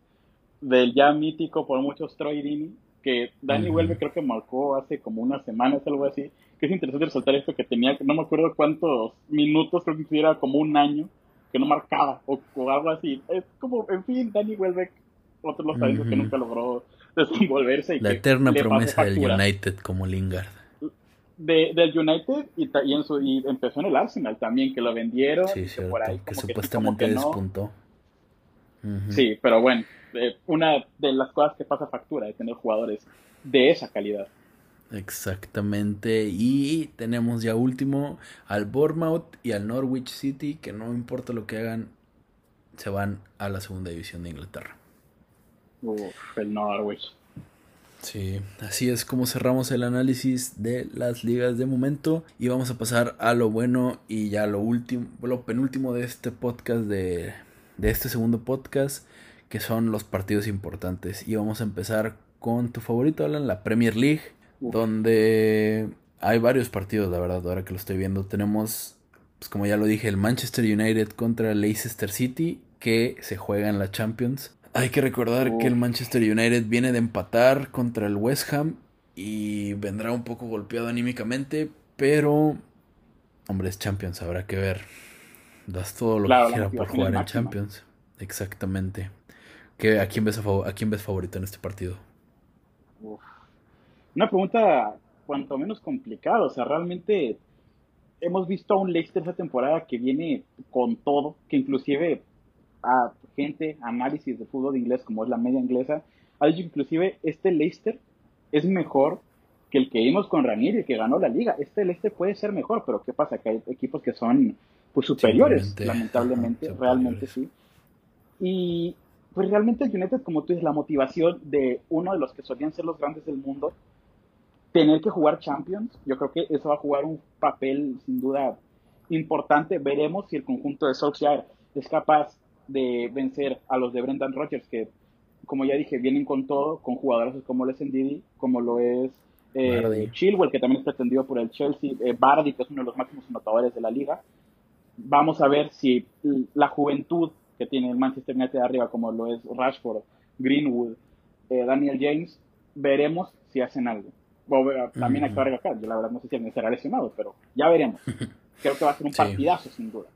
Speaker 2: del ya mítico por muchos Troy Dini que Dani vuelve creo que marcó hace como unas semanas algo así que es interesante resaltar esto que tenía, no me acuerdo cuántos minutos, creo que era como un año, que no marcaba, o, algo así. Es como, en fin, Danny Welbeck, otro de los talentos que nunca logró desenvolverse. Y
Speaker 1: La eterna promesa del United como Lingard.
Speaker 2: De, del United y, y, en su, y empezó en el Arsenal también, que lo vendieron.
Speaker 1: Sí, por ahí, que supuestamente despuntó.
Speaker 2: Sí, pero bueno, eh, una de las cosas que pasa factura de tener jugadores de esa calidad.
Speaker 1: Exactamente. Y tenemos ya último al Bournemouth y al Norwich City, que no importa lo que hagan, se van a la segunda división de Inglaterra.
Speaker 2: Uf, el Norwich.
Speaker 1: Sí, así es como cerramos el análisis de las ligas de momento y vamos a pasar a lo bueno y ya lo último, lo penúltimo de este podcast de, de este segundo podcast, que son los partidos importantes. Y vamos a empezar con tu favorito, Alan, la Premier League donde hay varios partidos, la verdad, ahora que lo estoy viendo. Tenemos, pues como ya lo dije, el Manchester United contra Leicester City, que se juega en la Champions. Hay que recordar que el Manchester United viene de empatar contra el West Ham y vendrá un poco golpeado anímicamente, pero, hombre, es Champions, habrá que ver. Das todo lo que quiera por jugar en Champions. Exactamente. ¿Qué, a, quién ves a, quién ves favorito en este partido?
Speaker 2: una pregunta cuanto menos complicada. O sea, realmente hemos visto a un Leicester esta temporada que viene con todo, que inclusive a gente, análisis de fútbol de inglés como es la media inglesa, ha dicho inclusive este Leicester es mejor que el que vimos con Ranieri, que ganó la liga. Este Leicester puede ser mejor, pero ¿qué pasa? Que hay equipos que son pues superiores, lamentablemente, realmente sí. Y pues realmente el United, como tú dices, la motivación de uno de los que solían ser los grandes del mundo, tener que jugar Champions, yo creo que eso va a jugar un papel sin duda importante. Veremos si el conjunto de Solskjaer es capaz de vencer a los de Brendan Rodgers, que como ya dije, vienen con todo, con jugadores como Les Ndidi, como lo es eh, Chilwell, que también es pretendido por el Chelsea, eh, Bardi, que es uno de los máximos anotadores de la liga. Vamos a ver si la juventud que tiene el Manchester United arriba, como lo es Rashford, Greenwood, eh, Daniel James, veremos si hacen algo también hay que acá. Yo la verdad no sé si será lesionado, pero ya veremos. Creo que va a ser un partidazo sin duda.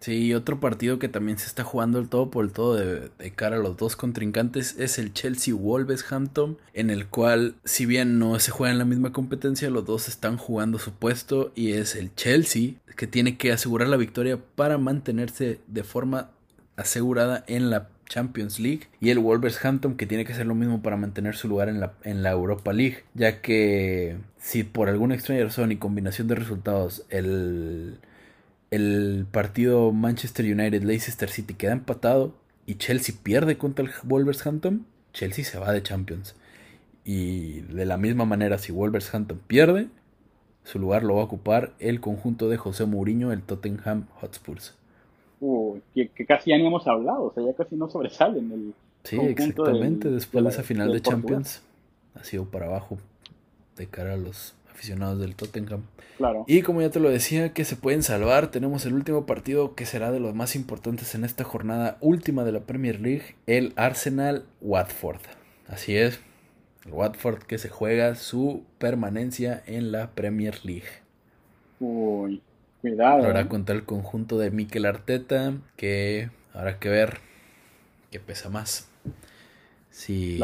Speaker 1: Sí, otro partido que también se está jugando el todo por el todo de, cara a los dos contrincantes es el Chelsea Wolverhampton, en el cual, si bien no se juega en la misma competencia, los dos están jugando su puesto y es el Chelsea que tiene que asegurar la victoria para mantenerse de forma asegurada en la Champions League y el Wolverhampton que tiene que hacer lo mismo para mantener su lugar en la, en la Europa League, ya que si por alguna extraña razón y combinación de resultados el el partido Manchester United-Leicester City queda empatado y Chelsea pierde contra el Wolverhampton, Chelsea se va de Champions. Y de la misma manera, si Wolverhampton pierde, su lugar lo va a ocupar el conjunto de José Mourinho, el Tottenham Hotspurs.
Speaker 2: que, casi ya ni hemos hablado, o sea, ya casi no sobresalen el.
Speaker 1: Sí, exactamente, después de, esa final de Champions, ha sido para abajo de cara a los aficionados del Tottenham.
Speaker 2: Claro.
Speaker 1: Y como ya te lo decía, que se pueden salvar, tenemos el último partido que será de los más importantes en esta jornada última de la Premier League, el Arsenal Watford. Así es, el Watford que se juega su permanencia en la Premier League.
Speaker 2: Uy, cuidado.
Speaker 1: Ahora
Speaker 2: ¿eh?
Speaker 1: contra el conjunto de Mikel Arteta, que habrá que ver qué pesa más. Si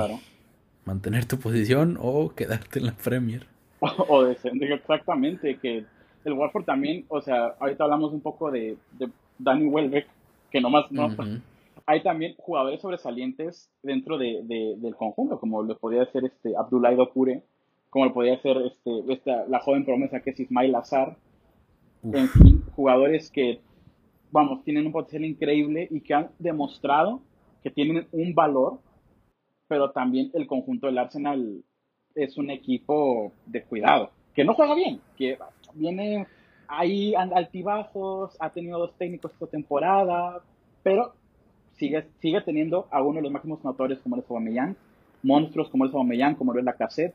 Speaker 1: mantener tu posición o quedarte en la Premier.
Speaker 2: o descender, exactamente, que el Watford también, o sea, ahorita hablamos un poco de, de Danny Welbeck, que nomás no, hay también jugadores sobresalientes dentro de, del conjunto, como lo podía ser este Abdullah Dokure, como lo podía ser este, esta, la joven promesa que es Ismail Azar, en fin, jugadores que, vamos, tienen un potencial increíble y que han demostrado que tienen un valor, pero también el conjunto del Arsenal es un equipo de cuidado, que no juega bien, que viene ahí altibajos, ha tenido dos técnicos esta temporada, pero sigue, sigue teniendo a uno de los máximos notores como el Aubameyang, monstruos como el Aubameyang, como es la cassette,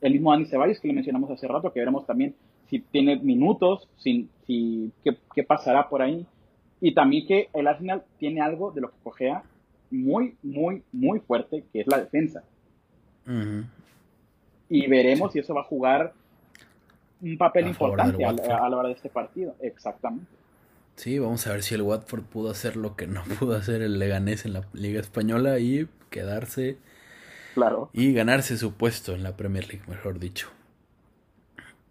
Speaker 2: el mismo Dani Ceballos que le mencionamos hace rato, que veremos también si tiene minutos, si, si qué, pasará por ahí, y también que el Arsenal tiene algo de lo que cogea muy, muy, muy fuerte, que es la defensa y veremos si eso va a jugar un papel importante a, la hora de este partido. Exactamente.
Speaker 1: Sí, vamos a ver si el Watford pudo hacer lo que no pudo hacer el Leganés en la Liga Española y quedarse.
Speaker 2: Claro.
Speaker 1: Y ganarse su puesto en la Premier League, mejor dicho.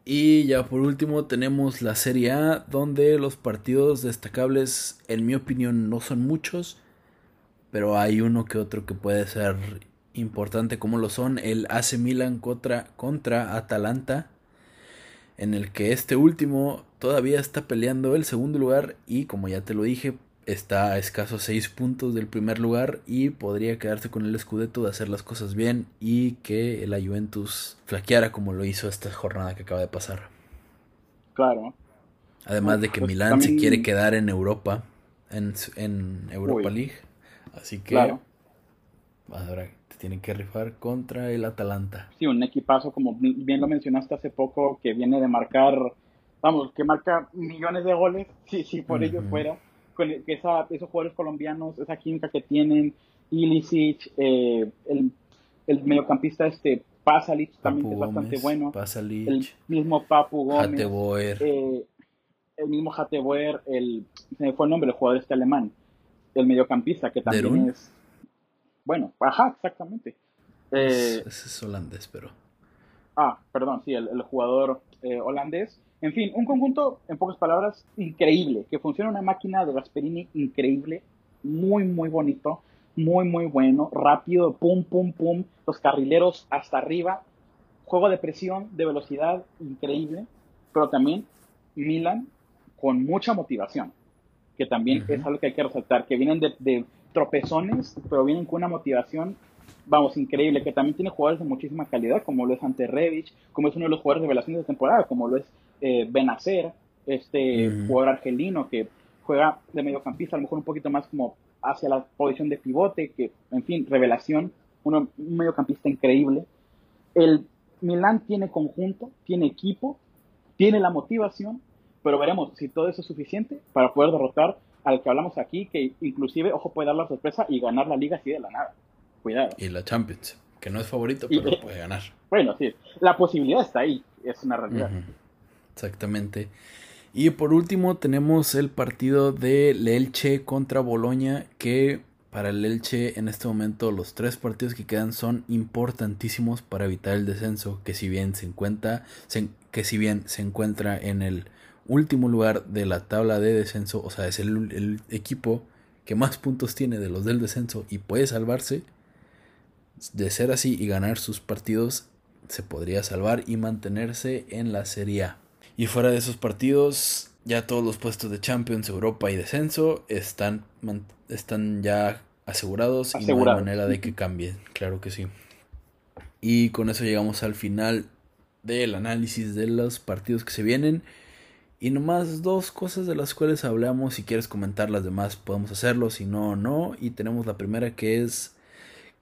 Speaker 1: Y ya por último tenemos la Serie A, donde los partidos destacables, en mi opinión, no son muchos, pero hay uno que otro que puede ser importante como lo son el AC Milan contra, contra Atalanta, en el que este último todavía está peleando el segundo lugar y como ya te lo dije, está a escasos 6 puntos del primer lugar y podría quedarse con el Scudetto de hacer las cosas bien y que la Juventus flaqueara como lo hizo esta jornada que acaba de pasar.
Speaker 2: Claro.
Speaker 1: Además de que pues Milán se quiere quedar en Europa, en, en Europa League. Así que claro. Tienen que rifar contra el Atalanta.
Speaker 2: Sí, un equipazo, como bien lo mencionaste hace poco, que viene de marcar, vamos, que marca millones de goles, si sí, por ello fuera, con esa, esos jugadores colombianos, esa química que tienen, Ilicic, eh, el, el mediocampista este Pasalic también es bastante bueno.
Speaker 1: Pasalic,
Speaker 2: el mismo Papu Gómez.
Speaker 1: Eh,
Speaker 2: el mismo Hateboer, el, se me fue el nombre, el jugador este alemán, el mediocampista que también es bueno, ajá, exactamente.
Speaker 1: Eh, ese es holandés, pero.
Speaker 2: Ah, perdón, sí, el, jugador eh, holandés. En fin, un conjunto, en pocas palabras, increíble, que funciona una máquina de Gasperini increíble, muy, muy bonito, muy, muy bueno, rápido, pum, pum, pum, los carrileros hasta arriba, juego de presión, de velocidad, increíble, pero también Milan con mucha motivación, que también es algo que hay que resaltar, que vienen de tropezones, pero vienen con una motivación, vamos, increíble, que también tiene jugadores de muchísima calidad, como lo es Ante Revich, como es uno de los jugadores de revelaciones de temporada, como lo es eh, Benacer, este jugador argelino que juega de mediocampista, a lo mejor un poquito más como hacia la posición de pivote, que, en fin, revelación, un mediocampista increíble. El Milán tiene conjunto, tiene equipo, tiene la motivación, pero veremos si todo eso es suficiente para poder derrotar al que hablamos aquí, que inclusive, ojo, puede dar la sorpresa y ganar la liga así de la nada. Cuidado.
Speaker 1: Y la Champions, que no es favorito, pero puede ganar.
Speaker 2: Bueno, sí, la posibilidad está ahí, es una realidad.
Speaker 1: Exactamente. Y por último tenemos el partido de Elche contra Boloña que para el Elche en este momento los tres partidos que quedan son importantísimos para evitar el descenso que si bien se encuentra que si bien se encuentra en el último lugar de la tabla de descenso, o sea, es el, el equipo que más puntos tiene de los del descenso y puede salvarse, de ser así y ganar sus partidos, se podría salvar y mantenerse en la Serie A. Y fuera de esos partidos, ya todos los puestos de Champions, Europa y descenso están, están ya asegurados, y no hay manera de que cambien, claro que sí. Y con eso llegamos al final del análisis de los partidos que se vienen. Y nomás dos cosas de las cuales hablamos. Si quieres comentar las demás, podemos hacerlo. Si no, no. Y tenemos la primera que es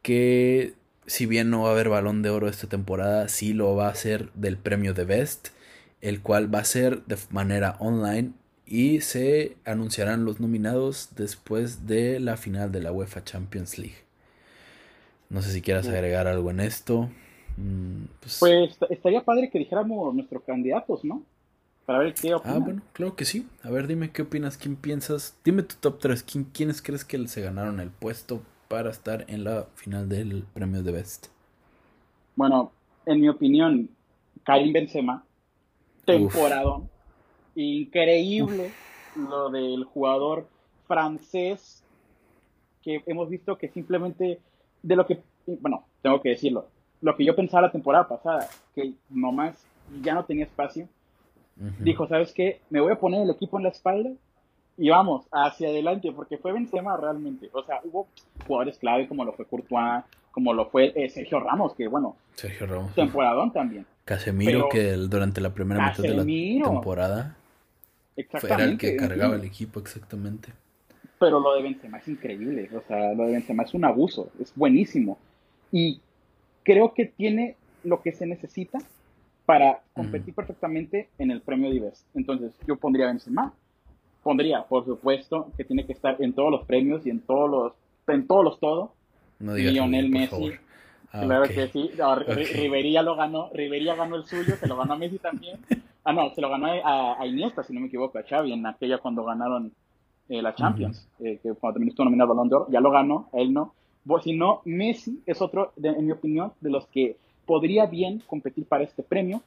Speaker 1: que si bien no va a haber balón de oro esta temporada, sí lo va a ser del premio de Best, el cual va a ser de manera online y se anunciarán los nominados después de la final de la UEFA Champions League. No sé si quieras agregar algo en esto.
Speaker 2: Mm, pues, pues estaría padre que dijéramos nuestros candidatos, ¿no? Para ver qué
Speaker 1: opinan. Ah, bueno, claro que sí. A ver, dime qué opinas, quién piensas. Dime tu top 3. ¿Quién, ¿Quiénes crees que se ganaron el puesto para estar en la final del premio de Best?
Speaker 2: Bueno, en mi opinión, Karim Benzema, temporada increíble lo del jugador francés que hemos visto que simplemente de lo que, bueno, tengo que decirlo, lo que yo pensaba la temporada pasada, que nomás ya no tenía espacio, dijo, ¿sabes qué? Me voy a poner el equipo en la espalda y vamos hacia adelante, porque fue Benzema realmente. O sea, hubo jugadores clave como lo fue Courtois, como lo fue eh, Sergio Ramos, que bueno,
Speaker 1: Sergio Ramos,
Speaker 2: temporadón también.
Speaker 1: Casemiro, que durante la primera mitad de la temporada era el que cargaba el equipo, exactamente.
Speaker 2: Pero lo de Benzema es increíble, o sea, lo de Benzema es un abuso, es buenísimo. Y creo que tiene lo que se necesita para competir perfectamente en el premio Divers. Entonces, yo pondría Benzema, pondría, por supuesto, que tiene que estar en todos los premios y en todos los, en todos los todo. No Lionel Messi. Ah, claro que sí. Rivería lo ganó, Rivería ganó el suyo, se lo ganó a Messi también. Ah, no, se lo ganó a, a, Iniesta, si no me equivoco, a Xavi, en aquella cuando ganaron eh, la Champions, eh, que cuando también estuvo nominado Balón de Oro, ya lo ganó, él no. si no, Messi es otro, en mi opinión, de los que podría bien competir para este premio,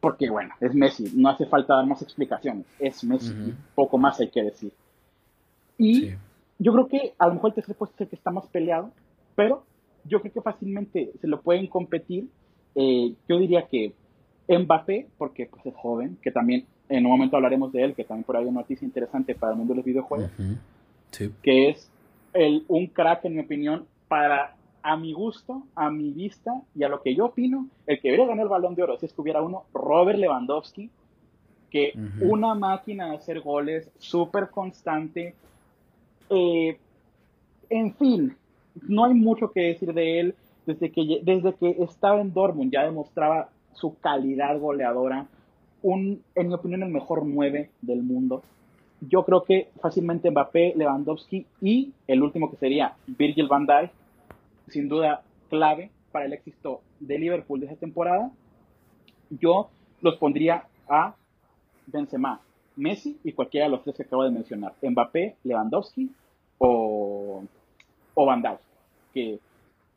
Speaker 2: porque bueno, es Messi, no hace falta dar más explicaciones, es Messi, poco más hay que decir. Y yo creo que a lo mejor el tercer puesto es el que está más peleado, pero yo creo que fácilmente se lo pueden competir. Eh, yo diría que Mbappé, porque pues, es joven, que también en un momento hablaremos de él, que también por ahí hay una noticia interesante para el mundo de los videojuegos, que es el, un crack, en mi opinión, para a mi gusto, a mi vista y a lo que yo opino, el que debería ganar el balón de oro, si es que hubiera uno, Robert Lewandowski, que una máquina de hacer goles, súper constante. Eh, en fin, no hay mucho que decir de él. Desde que, desde que estaba en Dortmund ya demostraba su calidad goleadora. Un, en mi opinión, el mejor 9 del mundo. Yo creo que fácilmente Mbappé, Lewandowski y el último que sería Virgil van Dijk sin duda clave para el éxito de Liverpool de esa temporada. Yo los pondría a Benzema, Messi y cualquiera de los tres que acabo de mencionar, Mbappé, Lewandowski o, o Van Dijk, que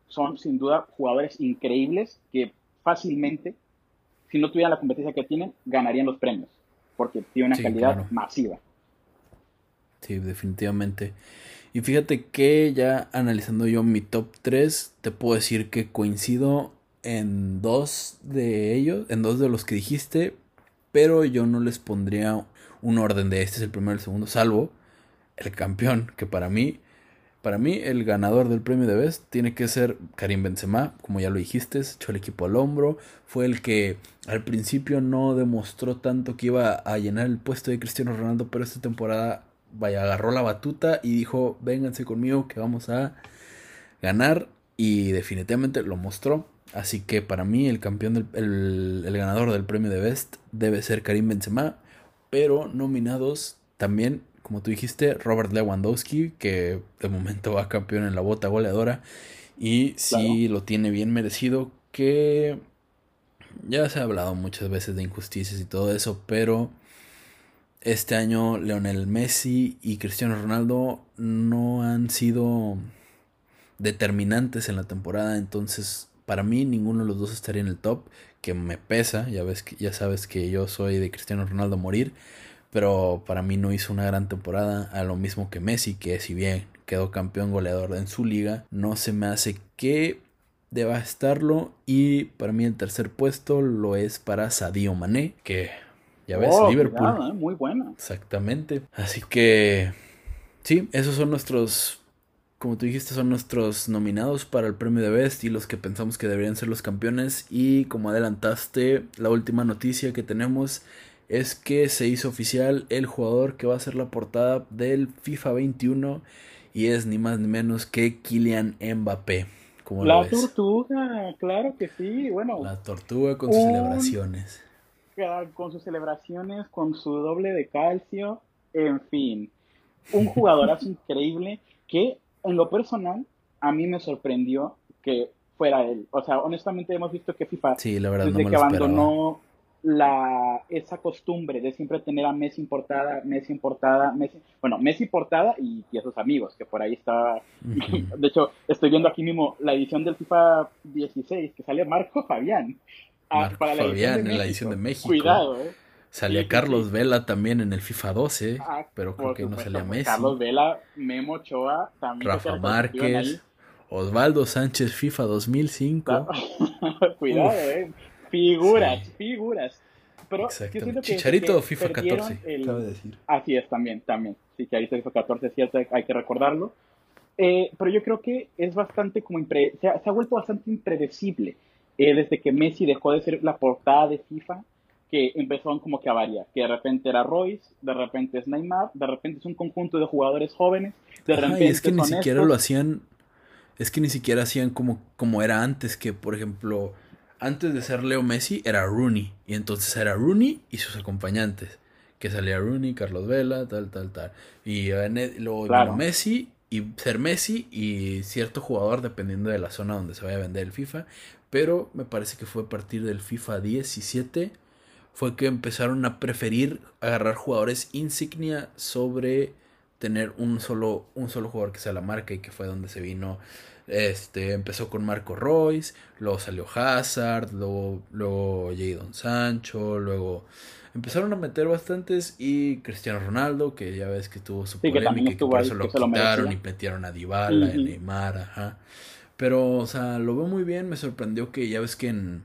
Speaker 2: son sin duda jugadores increíbles que fácilmente, si no tuvieran la competencia que tienen, ganarían los premios, porque tienen una calidad masiva.
Speaker 1: Sí, definitivamente. Y fíjate que ya analizando yo mi top 3, te puedo decir que coincido en dos de ellos, en dos de los que dijiste, pero yo no les pondría un orden de este es el primero y el segundo, salvo el campeón, que para mí, para mí el ganador del premio de Best tiene que ser Karim Benzema, como ya lo dijiste, echó el equipo al hombro, fue el que al principio no demostró tanto que iba a llenar el puesto de Cristiano Ronaldo, pero esta temporada vaya, agarró la batuta y dijo, vénganse conmigo que vamos a ganar. Y definitivamente lo mostró. Así que para mí el campeón, del, el, ganador del premio de Best debe ser Karim Benzema. Pero nominados también, como tú dijiste, Robert Lewandowski, que de momento va campeón en la bota goleadora. Y sí lo tiene bien merecido, que ya se ha hablado muchas veces de injusticias y todo eso, pero este año Leonel Messi y Cristiano Ronaldo no han sido determinantes en la temporada, entonces para mí ninguno de los dos estaría en el top, que me pesa, ya ves que ya sabes que yo soy de Cristiano Ronaldo morir, pero para mí no hizo una gran temporada, a lo mismo que Messi, que si bien quedó campeón goleador en su liga, no se me hace que deba estarlo y para mí el tercer puesto lo es para Sadio Mané, que ya ves,
Speaker 2: Oh,
Speaker 1: Liverpool.
Speaker 2: eh, muy buena.
Speaker 1: Exactamente. Así que sí, esos son nuestros, como tú dijiste, son nuestros nominados para el premio de Best y los que pensamos que deberían ser los campeones. Y como adelantaste, la última noticia que tenemos es que se hizo oficial el jugador que va a ser la portada del FIFA 21 y es ni más ni menos que Kylian Mbappé. ¿Cómo lo
Speaker 2: La tortuga, claro que sí. Bueno,
Speaker 1: La tortuga con sus
Speaker 2: Un-
Speaker 1: celebraciones.
Speaker 2: Con sus celebraciones, con su doble de calcio, en fin. Un jugadorazo increíble que en lo personal a mí me sorprendió que fuera él. O sea, honestamente hemos visto que FIFA
Speaker 1: Sí, la verdad no
Speaker 2: desde
Speaker 1: me
Speaker 2: que abandonó la, esa costumbre de siempre tener a Messi importada, Messi importada, Messi, bueno, Messi portada y, y a sus amigos, que por ahí está, de hecho, estoy viendo aquí mismo la edición del FIFA 16, que sale Marco Fabián. Ah, para la edición
Speaker 1: Fabián
Speaker 2: de
Speaker 1: en la edición de México.
Speaker 2: Cuidado, eh.
Speaker 1: Salía Carlos. Vela también en el FIFA 12,
Speaker 2: Ah,
Speaker 1: pero creo
Speaker 2: por
Speaker 1: que no salía
Speaker 2: pues,
Speaker 1: Messi.
Speaker 2: Carlos Vela, Memo Ochoa, también
Speaker 1: Rafa Márquez, Osvaldo Sánchez FIFA 2005.
Speaker 2: ahí. Cuidado,
Speaker 1: Uf.
Speaker 2: eh. Figuras,
Speaker 1: Sí.
Speaker 2: figuras. Pero yo que
Speaker 1: Chicharito
Speaker 2: que
Speaker 1: FIFA
Speaker 2: perdieron
Speaker 1: 14,
Speaker 2: el-
Speaker 1: cabe decir.
Speaker 2: Así es, también, también. Chicharito FIFA 14 es cierto, hay que recordarlo. Eh, pero yo creo que es bastante como impre- se, ha, se ha vuelto bastante impredecible eh, desde que Messi dejó de ser la portada de FIFA, que empezaron como que a variar, que de repente era Royce, de repente es Neymar, de repente es un conjunto de jugadores jóvenes, de repente
Speaker 1: es que ni siquiera
Speaker 2: estos.
Speaker 1: lo hacían, es que ni siquiera hacían como, como era antes, que por ejemplo, antes de ser Leo Messi era Rooney, y entonces era Rooney y sus acompañantes, que salía Rooney, Carlos Vela, tal, tal, tal, y ne- luego
Speaker 2: Claro.
Speaker 1: Messi, y ser Messi y cierto jugador dependiendo de la zona donde se vaya a vender el FIFA, pero me parece que fue a partir del FIFA 17 fue que empezaron a preferir agarrar jugadores insignia sobre tener un solo, un solo jugador que sea la marca y que fue donde se vino. Este, empezó con Marco Royce, luego salió Hazard, luego, luego Jadon Sancho, luego empezaron a meter bastantes y Cristiano Ronaldo, que ya ves que tuvo su
Speaker 2: Sí, que
Speaker 1: polémica y que por eso lo
Speaker 2: que se lo
Speaker 1: quitaron y metieron a Dybala, a Neymar, ajá. Pero, o sea, lo veo muy bien, me sorprendió que ya ves que en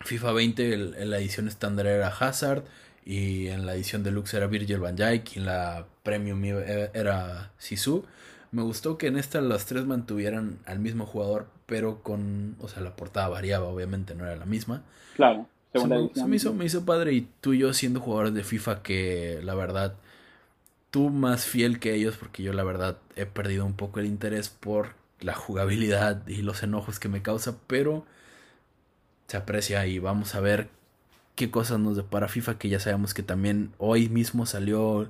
Speaker 1: FIFA 20 el- en la edición estándar era Hazard y en la edición deluxe era Virgil van Dijk y en la premium iba- era Sisu. Me gustó que en esta las tres mantuvieran al mismo jugador, pero con, o sea, la portada variaba, obviamente no era la misma.
Speaker 2: Claro,
Speaker 1: Se me,
Speaker 2: edición.
Speaker 1: se me hizo, me hizo padre y tú y yo siendo jugadores de FIFA que la verdad, tú más fiel que ellos porque yo la verdad he perdido un poco el interés por la jugabilidad y los enojos que me causa, pero se aprecia y vamos a ver qué cosas nos depara FIFA que ya sabemos que también hoy mismo salió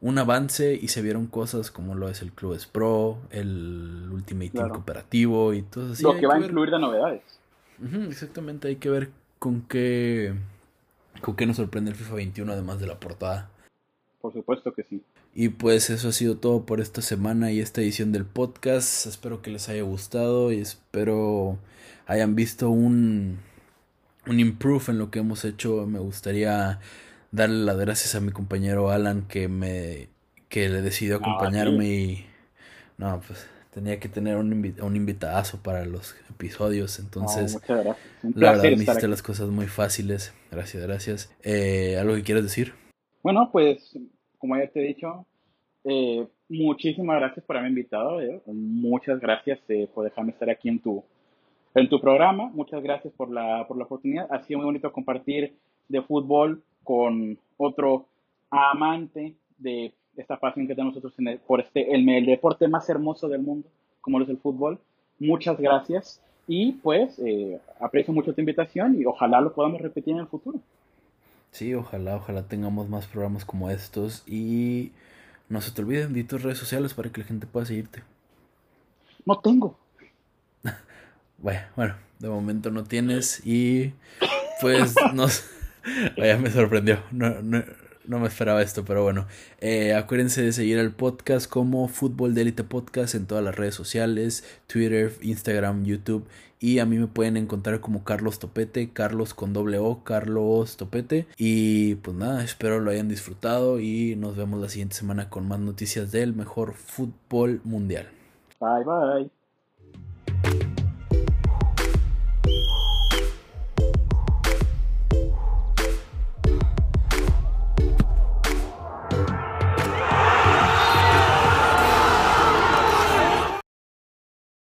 Speaker 1: un avance y se vieron cosas como lo es el Clubes Pro, el Ultimate Team cooperativo y todo así.
Speaker 2: Lo que va a incluir de novedades.
Speaker 1: Exactamente, hay que ver con qué con qué nos sorprende el FIFA 21 además de la portada.
Speaker 2: Por supuesto que sí.
Speaker 1: Y pues eso ha sido todo por esta semana y esta edición del podcast. Espero que les haya gustado y espero hayan visto un un improve en lo que hemos hecho. Me gustaría darle las gracias a mi compañero Alan que me que le decidió
Speaker 2: No,
Speaker 1: acompañarme y no, pues tenía que tener un, invi- un invitadazo para los episodios, entonces la verdad me hiciste
Speaker 2: aquí.
Speaker 1: las cosas muy fáciles. Gracias, gracias. Eh, ¿Algo que quieras decir?
Speaker 2: Bueno, pues, como ya te he dicho, eh, muchísimas gracias por haberme invitado. eh. Muchas gracias eh, por dejarme estar aquí en tu, en tu programa. Muchas gracias por la, por la oportunidad. Ha sido muy bonito compartir de fútbol con otro amante de esta pasión que tenemos nosotros en por este, el, el deporte más hermoso del mundo, como lo es el fútbol. Muchas gracias. Y pues eh, aprecio mucho tu invitación y ojalá lo podamos repetir en el futuro.
Speaker 1: Sí, ojalá, ojalá tengamos más programas como estos y no se te olviden de tus redes sociales para que la gente pueda seguirte.
Speaker 2: No tengo.
Speaker 1: Bueno, bueno, de momento no tienes y pues nos... Vaya, me sorprendió. No, no, no me esperaba esto, pero bueno. Eh, acuérdense de seguir el podcast como Fútbol de Elite Podcast en todas las redes sociales, Twitter, Instagram, YouTube. Y a mí me pueden encontrar como Carlos Topete, Carlos con doble O, Carlos Topete. Y pues nada, espero lo hayan disfrutado y nos vemos la siguiente semana con más noticias del mejor fútbol mundial.
Speaker 2: Bye bye.